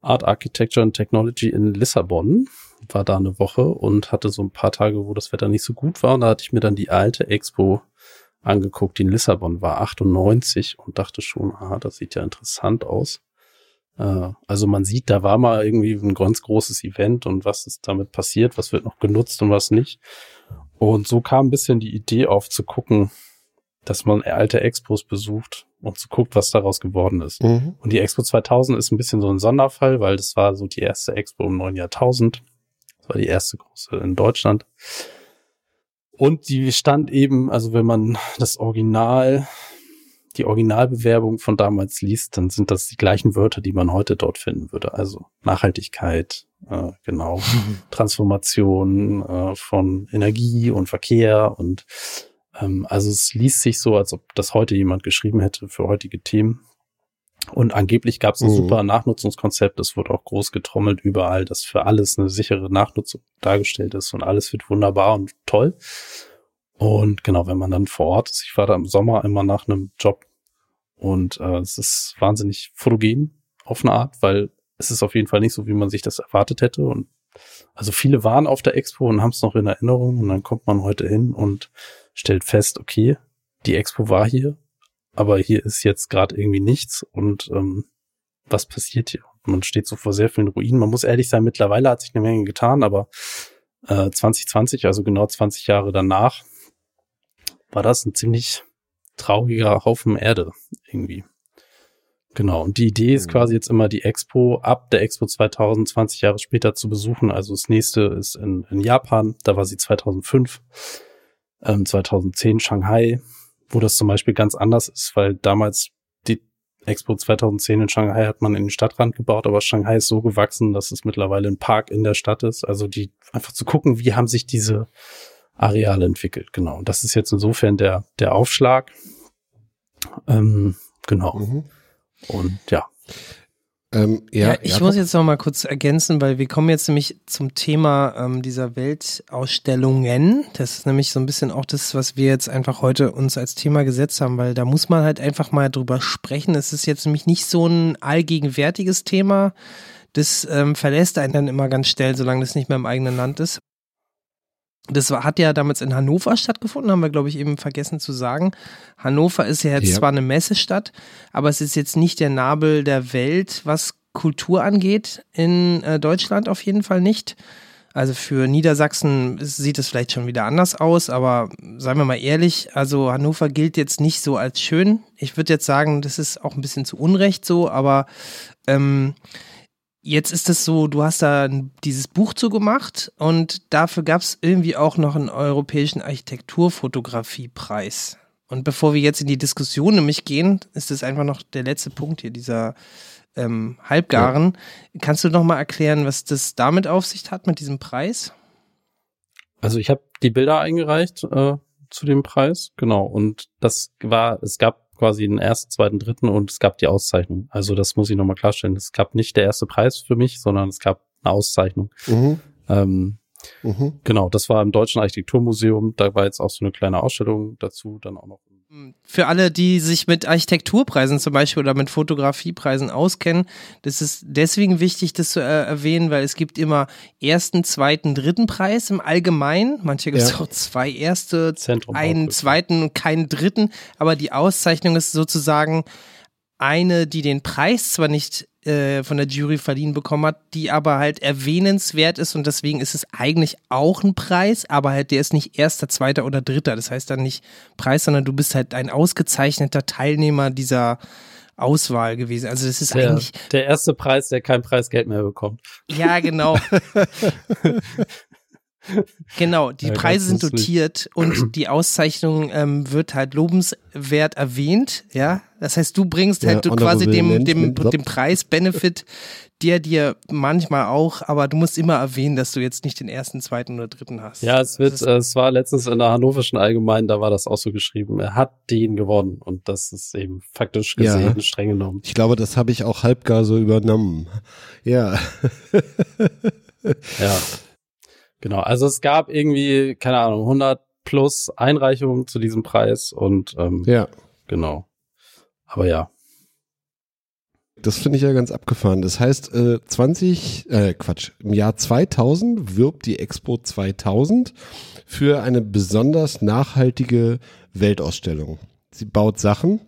Art, Architecture and Technology in Lissabon. War da eine Woche und hatte so ein paar Tage, wo das Wetter nicht so gut war. Und da hatte ich mir dann die alte Expo angeguckt, die in Lissabon war, 98 und dachte schon, ah, das sieht ja interessant aus. Äh, also man sieht, da war mal irgendwie ein ganz großes Event und was ist damit passiert, was wird noch genutzt und was nicht. Und so kam ein bisschen die Idee auf zu gucken, dass man alte Expos besucht und zu guckt, was daraus geworden ist. Mhm. Und die Expo 2000 ist ein bisschen so ein Sonderfall, weil das war so die erste Expo im neuen Jahrtausend. Das war die erste große in Deutschland. Und die stand eben, also wenn man das Original die Originalbewerbung von damals liest, dann sind das die gleichen Wörter, die man heute dort finden würde. Also Nachhaltigkeit, äh, genau, Transformation äh, von Energie und Verkehr und ähm, also es liest sich so, als ob das heute jemand geschrieben hätte für heutige Themen. Und angeblich gab es ein mhm. super Nachnutzungskonzept. Es wurde auch groß getrommelt überall, dass für alles eine sichere Nachnutzung dargestellt ist und alles wird wunderbar und toll. Und genau, wenn man dann vor Ort ist, ich war da im Sommer immer nach einem Job und äh, es ist wahnsinnig fotogen auf eine Art, weil es ist auf jeden Fall nicht so, wie man sich das erwartet hätte. Und also viele waren auf der Expo und haben es noch in Erinnerung und dann kommt man heute hin und stellt fest, okay, die Expo war hier, aber hier ist jetzt gerade irgendwie nichts und ähm, was passiert hier? Man steht so vor sehr vielen Ruinen. Man muss ehrlich sein, mittlerweile hat sich eine Menge getan, aber äh, 2020, also genau 20 Jahre danach, war das ein ziemlich trauriger Haufen Erde irgendwie. Genau. Und die Idee ist mhm. quasi jetzt immer die Expo ab der Expo 2020 Jahre später zu besuchen. Also das nächste ist in, in Japan. Da war sie 2005. Ähm, 2010 Shanghai, wo das zum Beispiel ganz anders ist, weil damals die Expo 2010 in Shanghai hat man in den Stadtrand gebaut, aber Shanghai ist so gewachsen, dass es mittlerweile ein Park in der Stadt ist. Also die einfach zu gucken, wie haben sich diese Areale entwickelt. Genau. Und das ist jetzt insofern der, der Aufschlag. Ähm, genau. Mhm. Und ja. Ähm, ja, Ja, ich Jakob? muss jetzt noch mal kurz ergänzen, weil wir kommen jetzt nämlich zum Thema ähm, dieser Weltausstellungen. Das ist nämlich so ein bisschen auch das, was wir jetzt einfach heute uns als Thema gesetzt haben, weil da muss man halt einfach mal drüber sprechen. Es ist jetzt nämlich nicht so ein allgegenwärtiges Thema. Das ähm, verlässt einen dann immer ganz schnell, solange das nicht mehr im eigenen Land ist. Das war, hat ja damals in Hannover stattgefunden, haben wir, glaube ich, eben vergessen zu sagen. Hannover ist ja jetzt Ja. zwar eine Messestadt, aber es ist jetzt nicht der Nabel der Welt, was Kultur angeht, in äh, Deutschland auf jeden Fall nicht. Also für Niedersachsen sieht es vielleicht schon wieder anders aus, aber seien wir mal ehrlich, also Hannover gilt jetzt nicht so als schön. Ich würde jetzt sagen, das ist auch ein bisschen zu Unrecht so, aber ähm, jetzt ist es so, du hast da dieses Buch zugemacht und dafür gab es irgendwie auch noch einen europäischen Architekturfotografiepreis. Und bevor wir jetzt in die Diskussion nämlich gehen, ist das einfach noch der letzte Punkt hier, dieser ähm, Halbgaren. Kannst du noch mal erklären, was das damit auf sich hat, mit diesem Preis? Also ich habe die Bilder eingereicht äh, zu dem Preis, genau. Und das war, es gab quasi den ersten, zweiten, dritten und es gab die Auszeichnung. Also das muss ich nochmal klarstellen. Es gab nicht der erste Preis für mich, sondern es gab eine Auszeichnung. Mhm. Ähm, Mhm. genau, das war im Deutschen Architekturmuseum. Da war jetzt auch so eine kleine Ausstellung dazu, dann auch noch. Für alle, die sich mit Architekturpreisen zum Beispiel oder mit Fotografiepreisen auskennen, das ist deswegen wichtig, das zu äh, erwähnen, weil es gibt immer ersten, zweiten, dritten Preis im Allgemeinen. Manche gibt es Ja. auch zwei erste, Zentrum einen zweiten und keinen dritten. Aber die Auszeichnung ist sozusagen eine, die den Preis zwar nicht äh, von der Jury verliehen bekommen hat, die aber halt erwähnenswert ist und deswegen ist es eigentlich auch ein Preis, aber halt der ist nicht erster, zweiter oder dritter. Das heißt dann nicht Preis, sondern du bist halt ein ausgezeichneter Teilnehmer dieser Auswahl gewesen. Also das ist Der, eigentlich, der erste Preis, der kein Preisgeld mehr bekommt. ja genau. Genau, die Ja, Preise sind dotiert und die Auszeichnung ähm, wird halt lobenswert erwähnt, ja. Das heißt, du bringst Ja, halt du quasi dem, dem, dem Preis-Benefit, der dir manchmal auch, aber du musst immer erwähnen, dass du jetzt nicht den ersten, zweiten oder dritten hast. Ja, es wird, äh, es war letztens in der Hannoverschen Allgemeinen, da war das auch so geschrieben. Er hat den gewonnen und das ist eben faktisch Ja. gesehen streng genommen. Ich glaube, das habe ich auch halbgar so übernommen. Ja. Ja. Genau. Also es gab irgendwie, keine Ahnung, 100 plus Einreichungen zu diesem Preis und ähm, Ja. genau. Aber ja. Das finde ich ja ganz abgefahren. Das heißt, äh, 20, äh, Quatsch, im Jahr 2000 wirbt die Expo 2000 für eine besonders nachhaltige Weltausstellung. Sie baut Sachen.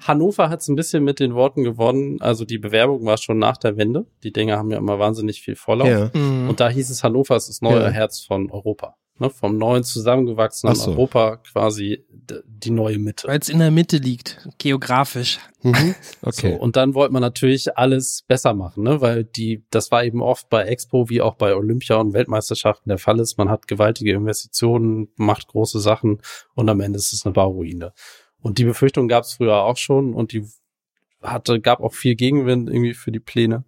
Hannover hat es ein bisschen mit den Worten gewonnen. Also die Bewerbung war schon nach der Wende. Die Dinger haben ja immer wahnsinnig viel Vorlauf. Ja. Mhm. Und da hieß es, Hannover ist das neue Ja. Herz von Europa. Ne? Vom neuen zusammengewachsenen Ach so. Europa quasi die neue Mitte. Weil es in der Mitte liegt, geografisch. Mhm. Okay. So, und dann wollte man natürlich alles besser machen, ne? weil die, das war eben oft bei Expo wie auch bei Olympia und Weltmeisterschaften der Fall ist. Man hat gewaltige Investitionen, macht große Sachen und am Ende ist es eine Bauruine. Und die Befürchtung gab es früher auch schon und die hatte, gab auch viel Gegenwind irgendwie für die Pläne.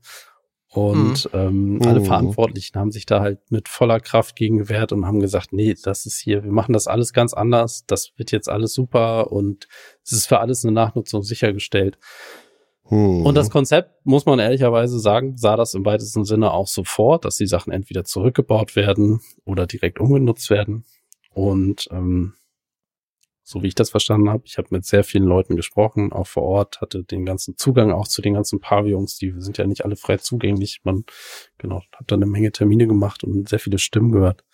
Und ähm, alle Mhm. Verantwortlichen haben sich da halt mit voller Kraft gegen gewehrt und haben gesagt, nee, das ist hier, wir machen das alles ganz anders, das wird jetzt alles super und es ist für alles eine Nachnutzung sichergestellt. Hm. Und das Konzept, muss man ehrlicherweise sagen, sah das im weitesten Sinne auch so vor, dass die Sachen entweder zurückgebaut werden oder direkt umgenutzt werden. Und ähm, so wie ich das verstanden habe, ich habe mit sehr vielen Leuten gesprochen, auch vor Ort, hatte den ganzen Zugang auch zu den ganzen Pavillons, die sind ja nicht alle frei zugänglich. Man, genau, hat da eine Menge Termine gemacht und sehr viele Stimmen gehört.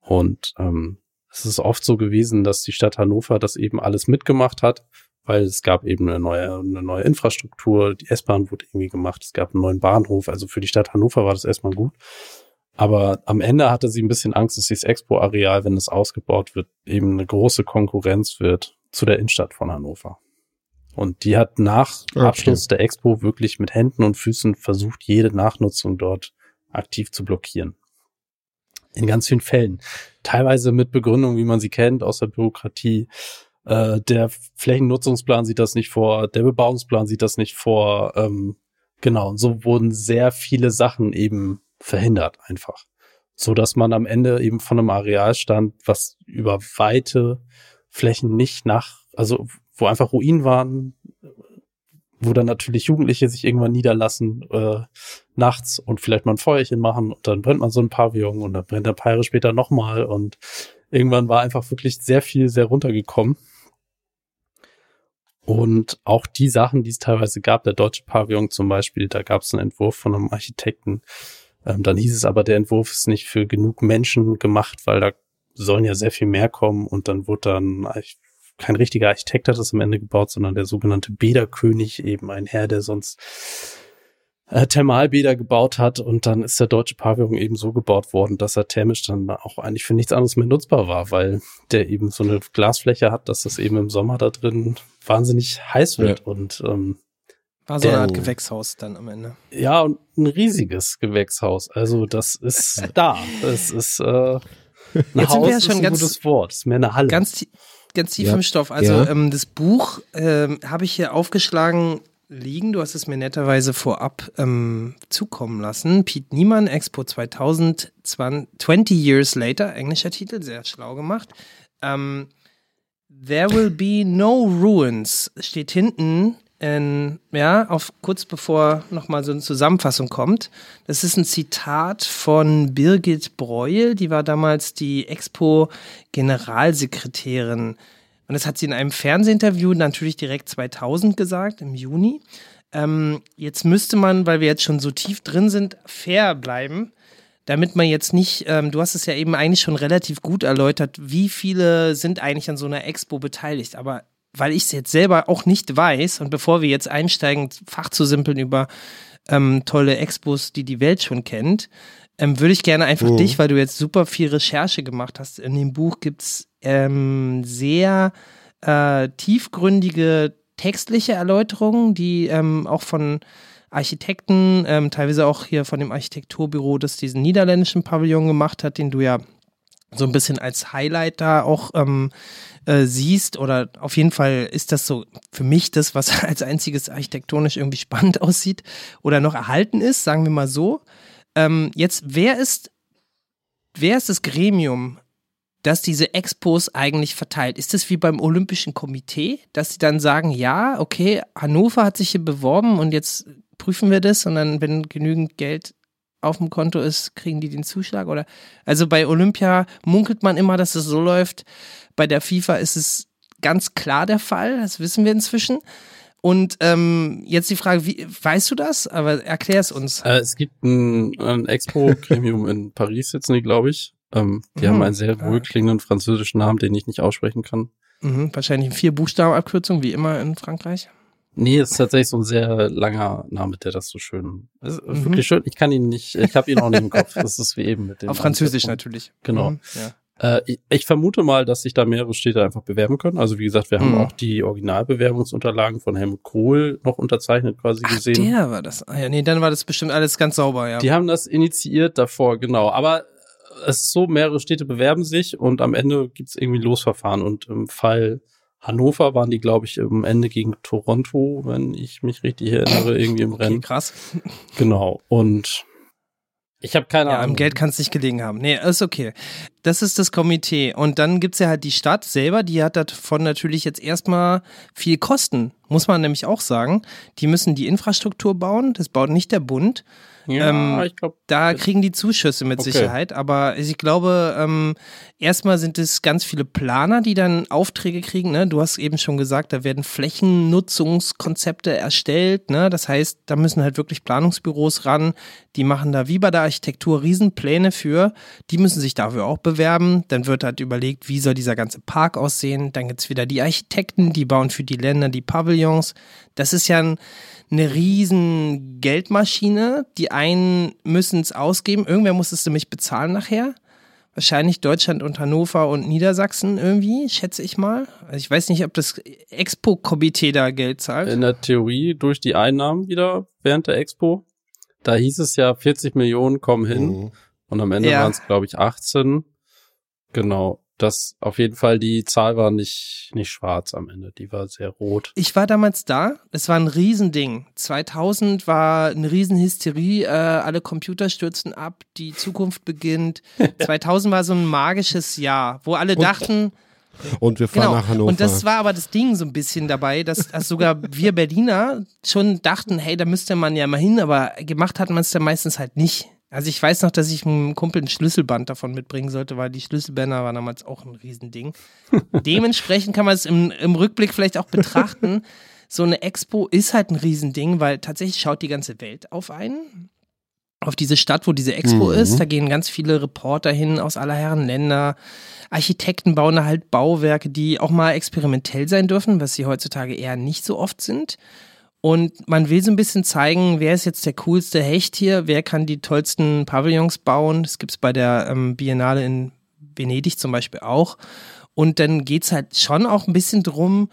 Und ähm, es ist oft so gewesen, dass die Stadt Hannover das eben alles mitgemacht hat, weil es gab eben eine neue, eine neue Infrastruktur, die S-Bahn wurde irgendwie gemacht, es gab einen neuen Bahnhof, also für die Stadt Hannover war das erstmal gut. Aber am Ende hatte sie ein bisschen Angst, dass dieses Expo-Areal, wenn es ausgebaut wird, eben eine große Konkurrenz wird zu der Innenstadt von Hannover. Und die hat nach Okay. Abschluss der Expo wirklich mit Händen und Füßen versucht, jede Nachnutzung dort aktiv zu blockieren. In ganz vielen Fällen. Teilweise mit Begründung, wie man sie kennt, aus der Bürokratie. Äh, der Flächennutzungsplan sieht das nicht vor, der Bebauungsplan sieht das nicht vor. Ähm, genau, und so wurden sehr viele Sachen eben verhindert einfach. So dass man am Ende eben von einem Areal stand, was über weite Flächen nicht nach, also wo einfach Ruinen waren, wo dann natürlich Jugendliche sich irgendwann niederlassen äh, nachts und vielleicht mal ein Feuerchen machen und dann brennt man so ein Pavillon und dann brennt der paar Jahre später nochmal und irgendwann war einfach wirklich sehr viel sehr runtergekommen. Und auch die Sachen, die es teilweise gab, der deutsche Pavillon zum Beispiel, da gab es einen Entwurf von einem Architekten. Ähm, dann hieß es aber, der Entwurf ist nicht für genug Menschen gemacht, weil da sollen ja sehr viel mehr kommen und dann wurde dann, kein richtiger Architekt hat das am Ende gebaut, sondern der sogenannte Bäderkönig, eben ein Herr, der sonst äh, Thermalbäder gebaut hat und dann ist der deutsche Pavillon eben so gebaut worden, dass er thermisch dann auch eigentlich für nichts anderes mehr nutzbar war, weil der eben so eine Glasfläche hat, dass das eben im Sommer da drin wahnsinnig heiß wird Ja. und ähm, War so eine Art Ähm. Gewächshaus dann am Ende. ja, und ein riesiges Gewächshaus. Also das ist da. Das ist äh, ein Jetzt sind Haus wir ja ist schon ein ganz- gutes Wort. Das ist mehr eine Halle. Ganz, ganz tief Ja. im Stoff. Also Ja. ähm, das Buch ähm, habe ich hier aufgeschlagen liegen. Du hast es mir netterweise vorab ähm, zukommen lassen. Pete Niemann, Expo 2000, 20 Years Later, englischer Titel, sehr schlau gemacht. Ähm, There will be no ruins steht hinten, in, ja, auf kurz bevor nochmal so eine Zusammenfassung kommt. Das ist ein Zitat von Birgit Breuel, die war damals die Expo-Generalsekretärin. Und das hat sie in einem Fernsehinterview natürlich direkt 2000 gesagt, im Juni. Ähm, jetzt müsste man, weil wir jetzt schon so tief drin sind, fair bleiben damit man jetzt nicht, ähm, du hast es ja eben eigentlich schon relativ gut erläutert, wie viele sind eigentlich an so einer Expo beteiligt. Aber weil ich es jetzt selber auch nicht weiß und bevor wir jetzt einsteigen, Fach zu simpeln über ähm, tolle Expos, die die Welt schon kennt, ähm, würde ich gerne einfach Mhm. dich, weil du jetzt super viel Recherche gemacht hast. In dem Buch gibt's ähm, sehr äh, tiefgründige textliche Erläuterungen, die ähm, auch von Architekten, ähm, teilweise auch hier von dem Architekturbüro, das diesen niederländischen Pavillon gemacht hat, den du ja so ein bisschen als Highlight da auch ähm, äh, siehst oder auf jeden Fall ist das so für mich das, was als einziges architektonisch irgendwie spannend aussieht oder noch erhalten ist, sagen wir mal so. Ähm, jetzt, wer ist, wer ist das Gremium, das diese Expos eigentlich verteilt? Ist das wie beim Olympischen Komitee, dass sie dann sagen, ja, okay, Hannover hat sich hier beworben und jetzt prüfen wir das und dann, wenn genügend Geld auf dem Konto ist, kriegen die den Zuschlag oder also bei Olympia munkelt man immer, dass es so läuft. Bei der FIFA ist es ganz klar der Fall, das wissen wir inzwischen. Und ähm, jetzt die Frage, wie, weißt du das? Aber erklär es uns. Äh, es gibt ein, ein Expo-Gremium in Paris sitzen die, glaube ich. Ähm, die Mhm. haben einen sehr wohlklingenden französischen Namen, den ich nicht aussprechen kann. Mhm, wahrscheinlich eine vier Buchstabenabkürzung, wie immer in Frankreich. Nee, es ist tatsächlich so ein sehr langer Name, der das so schön. Ist Mhm. wirklich schön. Ich kann ihn nicht, ich habe ihn auch nicht im Kopf. Das ist wie eben mit dem. Auf Französisch natürlich. Genau. Mhm, ja. Äh, ich, ich vermute mal, dass sich da mehrere Städte einfach bewerben können. Also wie gesagt, wir haben Mhm. auch die Originalbewerbungsunterlagen von Helmut Kohl noch unterzeichnet quasi Ach, gesehen. der war das. Ah, ja, nee, dann war das bestimmt alles ganz sauber, ja. Die haben das initiiert davor, genau. Aber es ist so, mehrere Städte bewerben sich und am Ende gibt's irgendwie ein Losverfahren. Und im Fall Hannover waren die, glaube ich, am Ende gegen Toronto, wenn ich mich richtig erinnere, irgendwie im okay, Rennen. krass. Genau. Und ich habe keine Ja, Ahnung. am Geld kann es nicht gelegen haben. Nee, ist okay. Das ist das Komitee. Und dann gibt's ja halt die Stadt selber, die hat davon natürlich jetzt erstmal viel Kosten, muss man nämlich auch sagen. Die müssen die Infrastruktur bauen, das baut nicht der Bund. Ja, ähm, ich glaube, Da kriegen die Zuschüsse mit Okay. Sicherheit, aber ich glaube, ähm, erstmal sind es ganz viele Planer, die dann Aufträge kriegen. Ne? Du hast eben schon gesagt, da werden Flächennutzungskonzepte erstellt. Ne? Das heißt, da müssen halt wirklich Planungsbüros ran. Die machen da wie bei der Architektur Riesenpläne für. Die müssen sich dafür auch bewerben. Dann wird halt überlegt, wie soll dieser ganze Park aussehen. Dann gibt's wieder die Architekten, die bauen für die Länder die Pavillons. Das ist ja ein eine riesen Geldmaschine. Die einen müssen es ausgeben. Irgendwer muss es nämlich bezahlen nachher. Wahrscheinlich Deutschland und Hannover und Niedersachsen irgendwie, schätze ich mal. Also ich weiß nicht, ob das Expo-Komitee da Geld zahlt. in der Theorie durch die Einnahmen wieder während der Expo. Da hieß es ja, 40 Millionen kommen hin. Mhm. Und am Ende Ja. waren es, glaube ich, 18. Genau. Das auf jeden Fall, die Zahl war nicht, nicht schwarz am Ende. Die war sehr rot. Ich war damals da. Es war ein Riesending. 2000 war eine Riesenhysterie. Äh, alle Computer stürzen ab. Die Zukunft beginnt. 2000 war so ein magisches Jahr, wo alle dachten, Und wir fahren genau. nach Hannover. Und das war aber das Ding so ein bisschen dabei, dass, dass sogar wir Berliner schon dachten, hey, da müsste man ja mal hin, aber gemacht hat man es dann meistens halt nicht. Also ich weiß noch, dass ich einem Kumpel ein Schlüsselband davon mitbringen sollte, weil die Schlüsselbänder waren damals auch ein Riesending. Dementsprechend kann man es im, im Rückblick vielleicht auch betrachten. So eine Expo ist halt ein Riesending, weil tatsächlich schaut die ganze Welt auf einen. Auf diese Stadt, wo diese Expo Mhm. ist. Da gehen ganz viele Reporter hin aus aller Herren Länder. Architekten bauen da halt Bauwerke, die auch mal experimentell sein dürfen, was sie heutzutage eher nicht so oft sind. Und man will so ein bisschen zeigen, wer ist jetzt der coolste Hecht hier, wer kann die tollsten Pavillons bauen. Das gibt's bei der ähm, Biennale in Venedig zum Beispiel auch. Und dann geht's halt schon auch ein bisschen drum,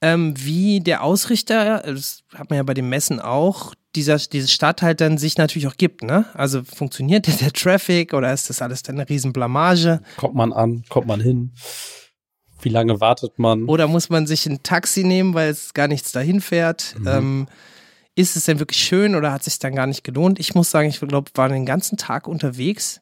ähm, wie der Ausrichter, das hat man ja bei den Messen auch, dieser, diese Stadt halt dann sich natürlich auch gibt, ne? Also funktioniert der, der Traffic oder ist das alles dann eine Riesenblamage? Kommt man an, kommt man hin? Wie lange wartet man? Oder muss man sich ein Taxi nehmen, weil es gar nichts dahin fährt? Mhm. Ähm, ist es denn wirklich schön oder hat es sich dann gar nicht gelohnt? Ich muss sagen, ich glaube, war den ganzen Tag unterwegs.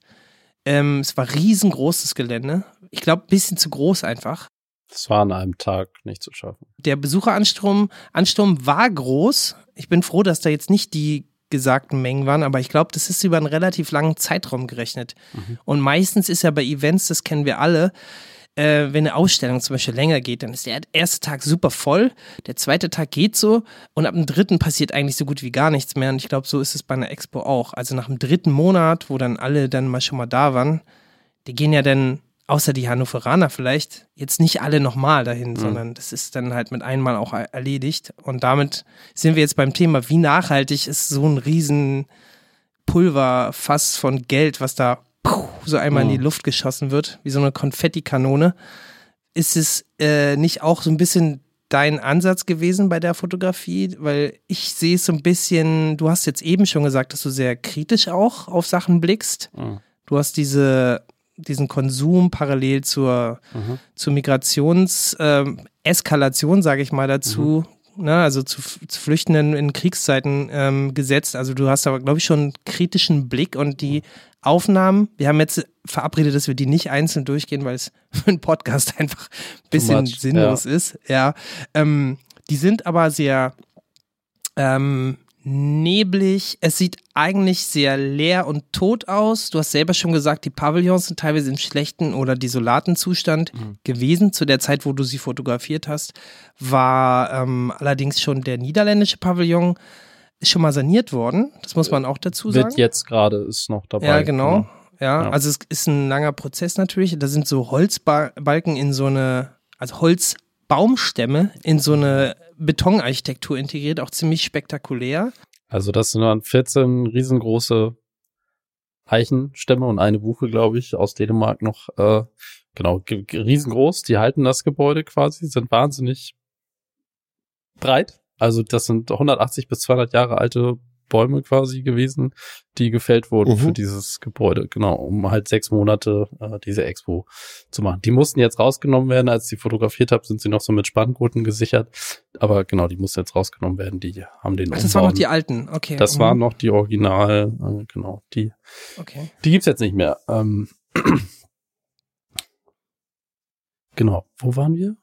Ähm, es war riesengroß, das Gelände. Ich glaube, ein bisschen zu groß einfach. Das war an einem Tag nicht zu schaffen. Der Besucheransturm Ansturm war groß. Ich bin froh, dass da jetzt nicht die gesagten Mengen waren, aber ich glaube, das ist über einen relativ langen Zeitraum gerechnet. Und meistens ist ja bei Events, das kennen wir alle, äh, wenn eine Ausstellung zum Beispiel länger geht, dann ist der erste Tag super voll, der zweite Tag geht so und ab dem dritten passiert eigentlich so gut wie gar nichts mehr. Und ich glaube, so ist es bei einer Expo auch. Also nach dem dritten Monat, wo dann alle dann mal schon mal da waren, die gehen ja dann, außer die Hannoveraner vielleicht, jetzt nicht alle nochmal dahin, sondern das ist dann halt mit einmal auch er- erledigt. Und damit sind wir jetzt beim Thema, wie nachhaltig ist so ein riesen Pulverfass von Geld, was da puh, so einmal in die Luft geschossen wird, wie so eine Konfettikanone. Ist es äh, nicht auch so ein bisschen dein Ansatz gewesen bei der Fotografie? Weil ich sehe es so ein bisschen, du hast jetzt eben schon gesagt, dass du sehr kritisch auch auf Sachen blickst. Mhm. Du hast diese, diesen Konsum parallel zur, Mhm. zur Migrations-Eskalation, sage ich mal dazu, ne, also zu, zu Flüchtenden in Kriegszeiten ähm, gesetzt. Also du hast aber, glaube ich, schon einen kritischen Blick und die Aufnahmen, wir haben jetzt verabredet, dass wir die nicht einzeln durchgehen, weil es für einen Podcast einfach ein bisschen sinnlos ist. Ja, ähm, die sind aber sehr ähm, neblig. Es sieht eigentlich sehr leer und tot aus. Du hast selber schon gesagt, die Pavillons sind teilweise im schlechten oder desolaten Zustand gewesen. Zu der Zeit, wo du sie fotografiert hast, war ähm, allerdings schon der niederländische Pavillon ist schon mal saniert worden. Das muss man auch dazu sagen. Wird jetzt gerade, ist noch dabei. Ja, genau. Ja, Ja. also es ist ein langer Prozess natürlich. Da sind so Holzbalken in so eine, also Holzbaumstämme in so eine Betonarchitektur integriert, auch ziemlich spektakulär. Also das sind dann 14 riesengroße Eichenstämme und eine Buche, glaube ich, aus Dänemark noch. Äh, genau, ge- ge- riesengroß. Die halten das Gebäude quasi, sind wahnsinnig breit. Also das sind 180 bis 200 Jahre alte Bäume quasi gewesen, die gefällt wurden Mhm. für dieses Gebäude, genau, um halt sechs Monate äh, diese Expo zu machen. Die mussten jetzt rausgenommen werden, als ich sie fotografiert habe, sind sie noch so mit Spanngurten gesichert, aber genau, die mussten jetzt rausgenommen werden, die haben den Ach, das waren noch Umbauen- die alten, okay. das mhm. waren noch die Original, äh, genau, die, Okay. die gibt's jetzt nicht mehr. Ähm, genau, wo waren wir?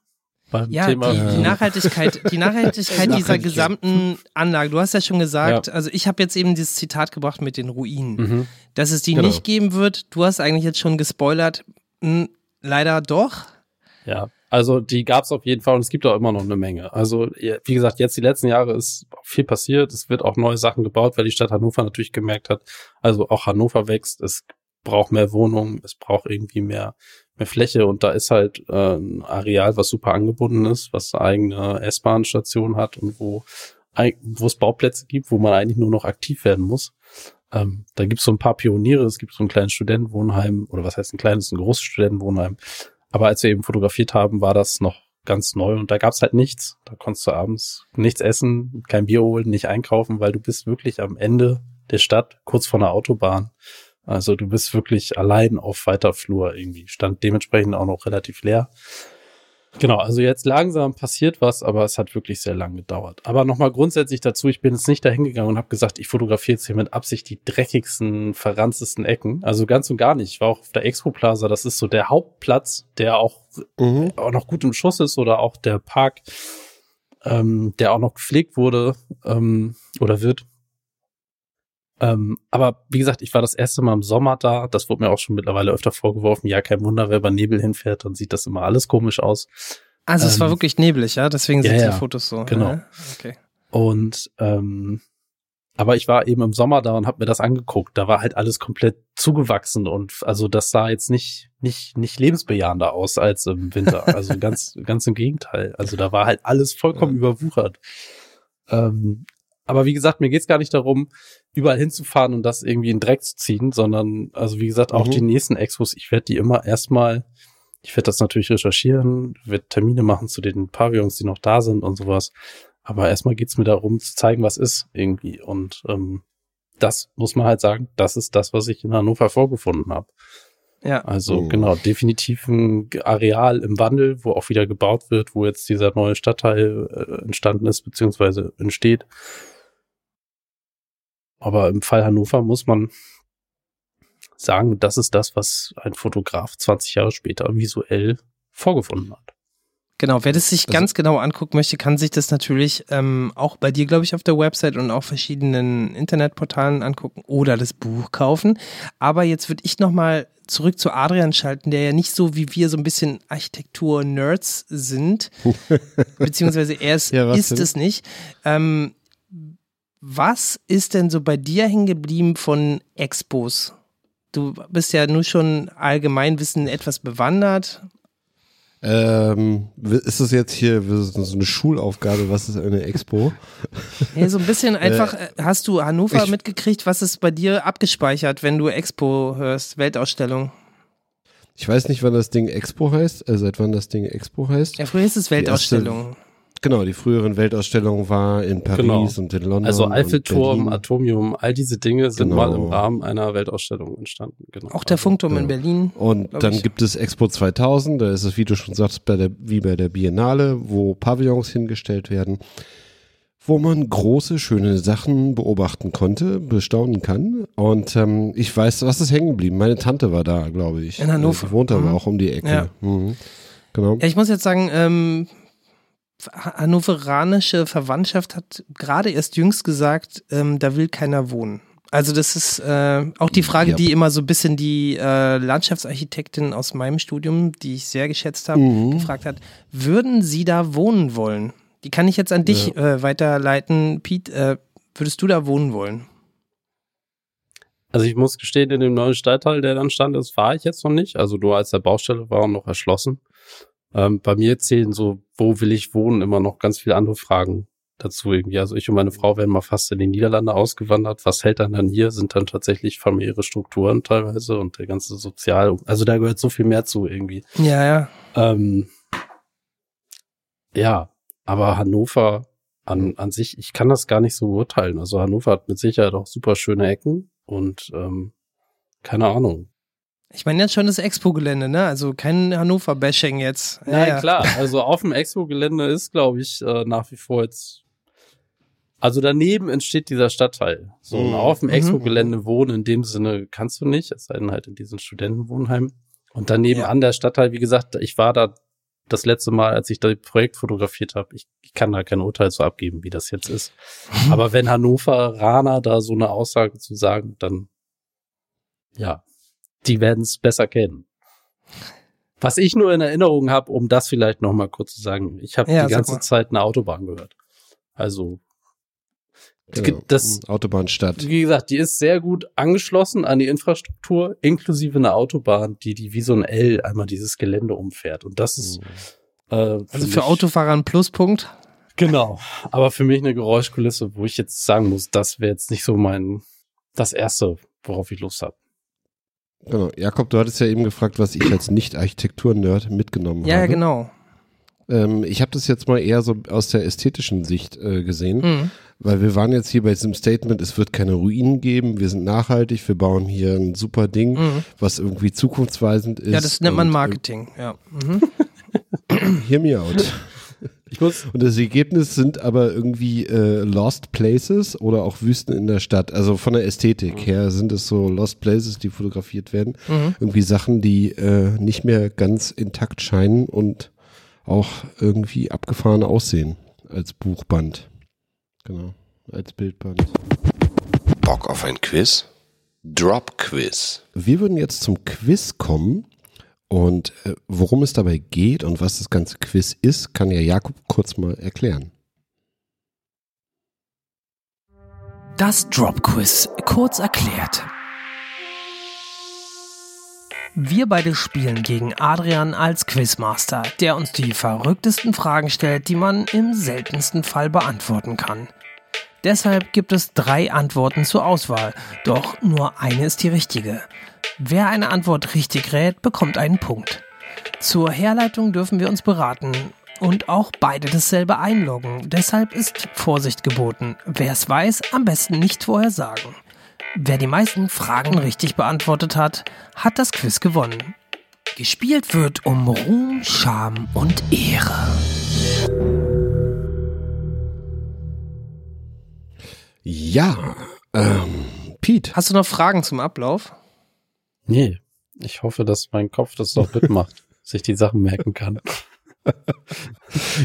Beim Ja, Thema. die, die Nachhaltigkeit, die Nachhaltigkeit dieser gesamten Anlage. Du hast ja schon gesagt, also ich habe jetzt eben dieses Zitat gebracht mit den Ruinen. Mhm. Dass es die Genau. nicht geben wird, du hast eigentlich jetzt schon gespoilert. Hm, leider doch. Ja, also die gab's auf jeden Fall und es gibt auch immer noch eine Menge. Also ja, wie gesagt, jetzt die letzten Jahre ist viel passiert. Es wird auch neue Sachen gebaut, weil die Stadt Hannover natürlich gemerkt hat, also auch Hannover wächst, es braucht mehr Wohnungen, es braucht irgendwie mehr mehr Fläche und da ist halt äh, ein Areal, was super angebunden ist, was eine eigene S-Bahn-Station hat und wo wo es Bauplätze gibt, wo man eigentlich nur noch aktiv werden muss. Ähm, da gibt's so ein paar Pioniere, es gibt so ein kleines Studentenwohnheim, oder was heißt ein kleines, ein großes Studentenwohnheim. Aber als wir eben fotografiert haben, war das noch ganz neu und da gab's halt nichts. Da konntest du abends nichts essen, kein Bier holen, nicht einkaufen, weil du bist wirklich am Ende der Stadt, kurz vor einer Autobahn. Also du bist wirklich allein auf weiter Flur irgendwie. Stand dementsprechend auch noch relativ leer. Genau, also jetzt langsam passiert was, aber es hat wirklich sehr lange gedauert. Aber nochmal grundsätzlich dazu, ich bin jetzt nicht dahin gegangen und habe gesagt, ich fotografiere jetzt hier mit Absicht die dreckigsten, verranztesten Ecken. Also ganz und gar nicht. Ich war auch auf der Expo Plaza, das ist so der Hauptplatz, der auch, Mhm. auch noch gut im Schuss ist oder auch der Park, ähm, der auch noch gepflegt wurde ähm, oder wird. Ähm, aber wie gesagt, ich war das erste Mal im Sommer da. Das wurde mir auch schon mittlerweile öfter vorgeworfen. Ja, kein Wunder, wer bei Nebel hinfährt, dann sieht das immer alles komisch aus. Also es war Ähm, wirklich neblig, ja? Deswegen ja, sind ja, die Fotos so. genau. Ja? Okay. Und ähm, aber ich war eben im Sommer da und habe mir das angeguckt. Da war halt alles komplett zugewachsen und also das sah jetzt nicht nicht nicht lebensbejahender aus als im Winter. Also ganz ganz im Gegenteil. Also da war halt alles vollkommen überwuchert. Ähm, aber wie gesagt, mir geht's gar nicht darum, überall hinzufahren und das irgendwie in den Dreck zu ziehen, sondern also wie gesagt auch Mhm. die nächsten Expos. Ich werde die immer erstmal ich werde das natürlich recherchieren, werde Termine machen zu den Pavillons, die noch da sind und sowas. Aber erstmal geht's mir darum, zu zeigen, was ist irgendwie. Und ähm, das muss man halt sagen, das ist das, was ich in Hannover vorgefunden habe. Ja. Also Oh. genau, definitiv ein Areal im Wandel, wo auch wieder gebaut wird, wo jetzt dieser neue Stadtteil äh, entstanden ist, beziehungsweise entsteht. Aber im Fall Hannover muss man sagen, das ist das, was ein Fotograf 20 Jahre später visuell vorgefunden hat. Genau, wer das sich Also- ganz genau angucken möchte, kann sich das natürlich ähm, auch bei dir, glaube ich, auf der Website und auf verschiedenen Internetportalen angucken oder das Buch kaufen. Aber jetzt würde ich nochmal zurück zu Adrian schalten, der ja nicht so wie wir so ein bisschen Architektur-Nerds sind, beziehungsweise er ist, Ja, ist denn? es nicht. Ähm, was ist denn so bei dir hängen geblieben von Expos? Du bist ja nur schon Allgemeinwissen etwas bewandert. Ähm, ist das jetzt hier so eine Schulaufgabe? Was ist eine Expo? Nee, so ein bisschen einfach, äh, hast du Hannover ich- mitgekriegt, was ist bei dir abgespeichert, wenn du Expo hörst, Weltausstellung? Ich weiß nicht, wann das Ding Expo heißt, äh, seit wann das Ding Expo heißt. Ja, früher hieß es Weltausstellung. Genau, die früheren Weltausstellungen war in Paris Genau. und in London. Also Eiffelturm. Atomium, all diese Dinge sind Genau. mal im Rahmen einer Weltausstellung entstanden. Genau. Auch der Also, Funkturm ja. in Berlin. Und dann ich. gibt es Expo 2000, da ist es, wie du schon sagst, bei der, wie bei der Biennale, wo Pavillons hingestellt werden, wo man große, schöne Sachen beobachten konnte, bestaunen kann. Und ähm, ich weiß, was ist hängen geblieben? Meine Tante war da, glaube ich. In Hannover. Die wohnt aber Mhm. auch um die Ecke. Ja. Mhm. Genau. Ja, ich muss jetzt sagen, ähm, hannoveranische Verwandtschaft hat gerade erst jüngst gesagt, ähm, da will keiner wohnen. Also das ist äh, auch die Frage, Ja. die immer so ein bisschen die äh, Landschaftsarchitektin aus meinem Studium, die ich sehr geschätzt habe, Mhm. gefragt hat, würden Sie da wohnen wollen? Die kann ich jetzt an dich äh, weiterleiten. Pete, äh, würdest du da wohnen wollen? Also ich muss gestehen, in dem neuen Stadtteil, der dann stand ist, war ich jetzt noch nicht. Also nur als der Baustelle war und noch erschlossen. Ähm, bei mir zählen so, wo will ich wohnen, immer noch ganz viele andere Fragen dazu irgendwie. Also ich und meine Frau werden mal fast in die Niederlande ausgewandert. Was hält dann dann hier? Sind dann tatsächlich familiäre Strukturen teilweise und der ganze Sozial. Also da gehört so viel mehr zu irgendwie. Ja, ja. Ähm, ja, aber Hannover an, an sich, ich kann das gar nicht so beurteilen. Also Hannover hat mit Sicherheit auch super schöne Ecken und ähm, keine Ahnung. Ich meine jetzt schon das Expo-Gelände, ne? Also kein Hannover-Bashing jetzt. Ja, Nein, ja. klar. Also auf dem Expo-Gelände ist, glaube ich, äh, nach wie vor jetzt. Also daneben entsteht dieser Stadtteil. So Mhm. auf dem Mhm. Expo-Gelände wohnen in dem Sinne kannst du nicht, es sei denn halt in diesen Studentenwohnheimen. Und daneben Ja. an der Stadtteil, wie gesagt, ich war da das letzte Mal, als ich das Projekt fotografiert habe. Ich, ich kann da kein Urteil zu abgeben, wie das jetzt ist. Aber wenn Hannover Rana da so eine Aussage zu sagen, dann ja, die werden es besser kennen. Was ich nur in Erinnerung habe, um das vielleicht noch mal kurz zu sagen, ich habe Ja, die ganze. Zeit eine Autobahn gehört. Also Genau. das, Autobahnstadt. wie gesagt, die ist sehr gut angeschlossen an die Infrastruktur, inklusive einer Autobahn, die die wie so ein L einmal dieses Gelände umfährt. Und das ist äh, Also für mich- Autofahrer ein Pluspunkt. Genau. Aber für mich eine Geräuschkulisse, wo ich jetzt sagen muss, das wäre jetzt nicht so mein das erste, worauf ich Lust habe. Genau. Jakob, du hattest ja eben gefragt, was ich als Nicht-Architektur-Nerd mitgenommen Ja, habe. ja, genau. Ähm, ich habe das jetzt mal eher so aus der ästhetischen Sicht äh, gesehen, Mhm. weil wir waren jetzt hier bei diesem Statement, es wird keine Ruinen geben, wir sind nachhaltig, wir bauen hier ein super Ding, Mhm. was irgendwie zukunftsweisend ist. Ja, das nennt man und, Marketing, ja. Mhm. Äh, hear me out. Ich muss, Und das Ergebnis sind aber irgendwie äh, Lost Places oder auch Wüsten in der Stadt. Also von der Ästhetik her sind es so Lost Places, die fotografiert werden. Mhm. Irgendwie Sachen, die äh, nicht mehr ganz intakt scheinen und auch irgendwie abgefahren aussehen als Buchband. Genau, als Bildband. Bock auf ein Quiz? Drop Quiz. Wir würden jetzt zum Quiz kommen und äh, worum es dabei geht und was das ganze Quiz ist, kann ja Jakob kurz mal erklären. Das Drop Quiz, kurz erklärt. Wir beide spielen gegen Adrian als Quizmaster, der uns die verrücktesten Fragen stellt, die man im seltensten Fall beantworten kann. Deshalb gibt es drei Antworten zur Auswahl, doch nur eine ist die richtige. Wer eine Antwort richtig rät, bekommt einen Punkt. Zur Herleitung dürfen wir uns beraten und auch beide dasselbe einloggen. Deshalb ist Vorsicht geboten. Wer es weiß, am besten nicht vorher sagen. Wer die meisten Fragen richtig beantwortet hat, hat das Quiz gewonnen. Gespielt wird um Ruhm, Scham und Ehre. Ja, ähm, Pete. Hast du noch Fragen zum Ablauf? Nee, ich hoffe, dass mein Kopf das doch mitmacht, sich die Sachen merken kann.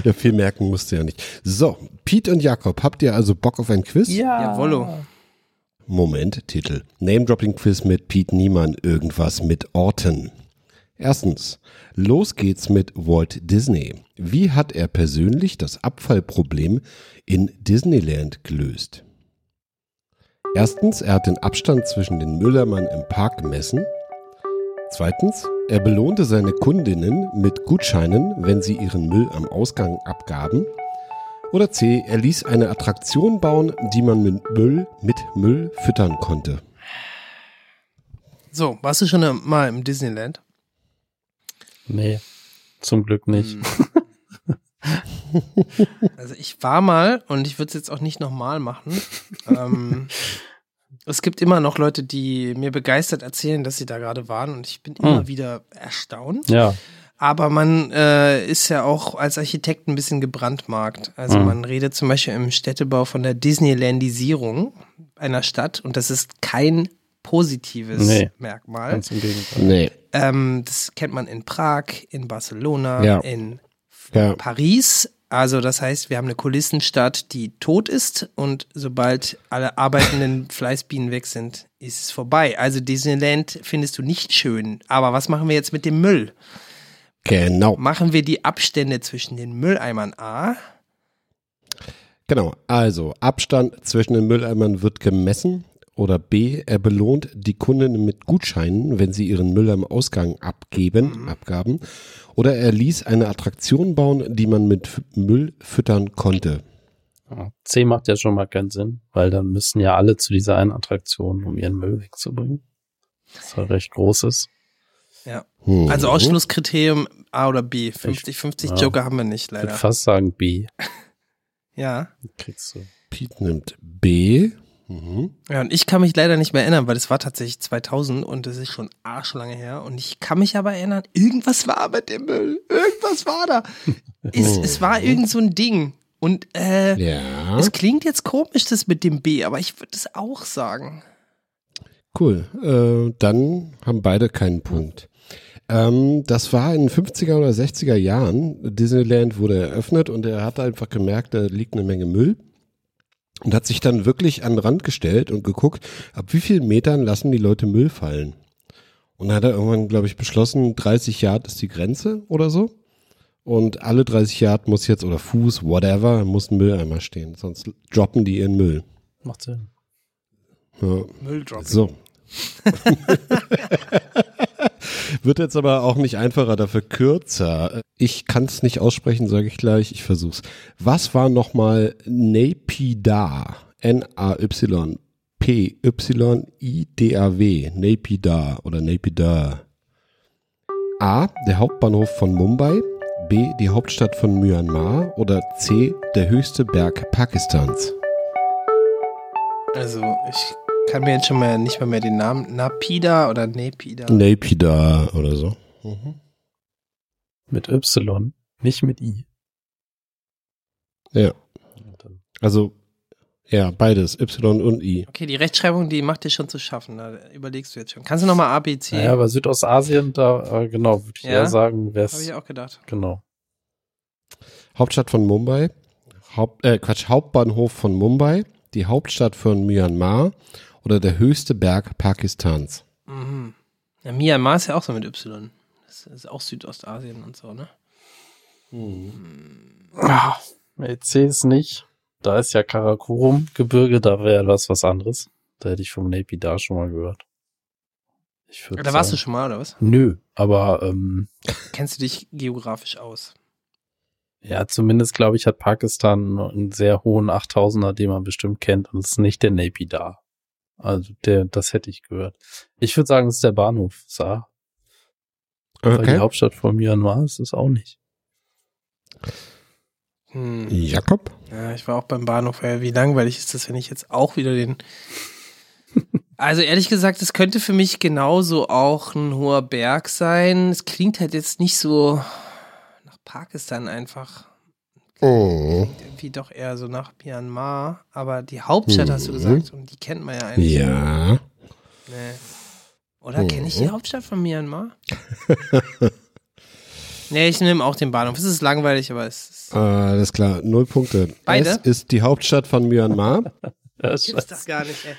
Ja, viel merken musst du ja nicht. So, Pete und Jakob, habt ihr also Bock auf ein Quiz? Jawollo. Moment, Titel. Name-Dropping-Quiz mit Pete Niemann, irgendwas mit Orten. Erstens, los geht's mit Walt Disney. Wie hat er persönlich das Abfallproblem in Disneyland gelöst? Erstens, er hat den Abstand zwischen den Müllermann im Park gemessen. Zweitens, er belohnte seine Kundinnen mit Gutscheinen, wenn sie ihren Müll am Ausgang abgaben. Oder C, er ließ eine Attraktion bauen, die man mit Müll, mit Müll füttern konnte. So, warst du schon mal im Disneyland? Nee, zum Glück nicht. Also ich war mal und ich würde es jetzt auch nicht nochmal machen. ähm, es gibt immer noch Leute, die mir begeistert erzählen, dass sie da gerade waren und ich bin immer Hm. wieder erstaunt. Ja, Aber man äh, ist ja auch als Architekt ein bisschen gebrandmarkt. Also Mhm. man redet zum Beispiel im Städtebau von der Disneylandisierung einer Stadt und das ist kein positives Nee. Merkmal. ganz im Gegenteil. Nee. Ähm, das kennt man in Prag, in Barcelona, Ja. in Ja. Paris. Also das heißt, wir haben eine Kulissenstadt, die tot ist und sobald alle arbeitenden Fleißbienen weg sind, ist es vorbei. Also Disneyland findest du nicht schön. Aber was machen wir jetzt mit dem Müll? Genau. Machen wir die Abstände zwischen den Mülleimern A? Genau. Also, Abstand zwischen den Mülleimern wird gemessen. Oder B, er belohnt die Kundinnen mit Gutscheinen, wenn sie ihren Müll am Ausgang abgeben, abgaben. Oder er ließ eine Attraktion bauen, die man mit Müll füttern konnte. Ja, C macht ja schon mal keinen Sinn, weil dann müssen ja alle zu dieser einen Attraktion, um ihren Müll wegzubringen. Das war recht großes. Hm. Also Ausschlusskriterium A oder B. 50-50 Ja. Joker haben wir nicht Ich würde leider. fast sagen B. Ja. Kriegst du. Pete nimmt B. Mhm. Ja, und ich kann mich leider nicht mehr erinnern, weil das war tatsächlich 2000 und das ist schon arschlange her. Und ich kann mich aber erinnern, irgendwas war mit dem Müll. Irgendwas war da. Es, es war irgend so ein Ding. Und äh, Ja. es klingt jetzt komisch, das mit dem B, aber ich würde es auch sagen. Cool. Äh, dann haben beide keinen Punkt. Ähm, das war in den 50er oder 60er Jahren. Disneyland wurde eröffnet und er hat einfach gemerkt, da liegt eine Menge Müll. Und hat sich dann wirklich an den Rand gestellt und geguckt, ab wie vielen Metern lassen die Leute Müll fallen. Und dann hat er irgendwann, glaube ich, beschlossen, 30 Yard ist die Grenze oder so. Und alle 30 Yard muss jetzt, oder Fuß, whatever, muss ein Mülleimer stehen. Sonst droppen die ihren Müll. Macht Sinn. Ja. Mülldrop. So. Wird jetzt aber auch nicht einfacher, dafür kürzer. Ich kann es nicht aussprechen, sage ich gleich. Ich versuch's. Was war nochmal Naypyidaw? N-A-Y-P-Y-I-D-A-W. Naypyidaw oder Naypyidaw. A. Der Hauptbahnhof von Mumbai. B, die Hauptstadt von Myanmar oder C, der höchste Berg Pakistans? Also, ich kann mir jetzt schon mal nicht mal mehr den Namen Napida oder Nepida. Naypyidaw oder so. Mit Y, nicht mit I. Ja. Also, ja, beides, Y und I. Okay, die Rechtschreibung, die macht dir schon zu schaffen. Da überlegst du jetzt schon. Kannst du nochmal A, B, C? Naja, aber Südostasien, da, äh, genau, würde ich Ja? eher sagen, wäre Habe ich auch gedacht. Genau. Hauptstadt von Mumbai, Haupt, äh, Quatsch, Hauptbahnhof von Mumbai, die Hauptstadt von Myanmar oder der höchste Berg Pakistans? Mhm. Ja, Myanmar ist ja auch so mit Y. Das ist auch Südostasien und so, ne? Ah, nee, C ist nicht. Da ist ja Karakorum-Gebirge, da wäre das was anderes. Da hätte ich vom Napi da schon mal gehört. Ich Da warst du schon mal, oder was? Nö, aber ähm, Kennst du dich geografisch aus? ja, zumindest glaube ich, hat Pakistan einen sehr hohen 8000er, den man bestimmt kennt, und es ist nicht der Napi da. Also der, das hätte ich gehört. Ich würde sagen, es ist der Bahnhof, Sa. Weil die Okay. Hauptstadt von Myanmar ist es auch nicht. Hm. Jakob? Ja, ich war auch beim Bahnhof. Ja, wie langweilig ist das, wenn ich jetzt auch wieder den. Also ehrlich gesagt, es könnte für mich genauso auch ein hoher Berg sein. Es klingt halt jetzt nicht so nach Pakistan einfach. Oh. Klingt irgendwie doch eher so nach Myanmar. Aber die Hauptstadt hast du Mhm. gesagt und die kennt man ja eigentlich. Ja. Nee. Oder kenne ich die Mhm. Hauptstadt von Myanmar? nee, ich nehme auch den Bahnhof. Es ist langweilig, aber es ist. Alles klar, null Punkte. Beide? Es ist die Hauptstadt von Myanmar. Das Gibt's doch gar nicht, ey.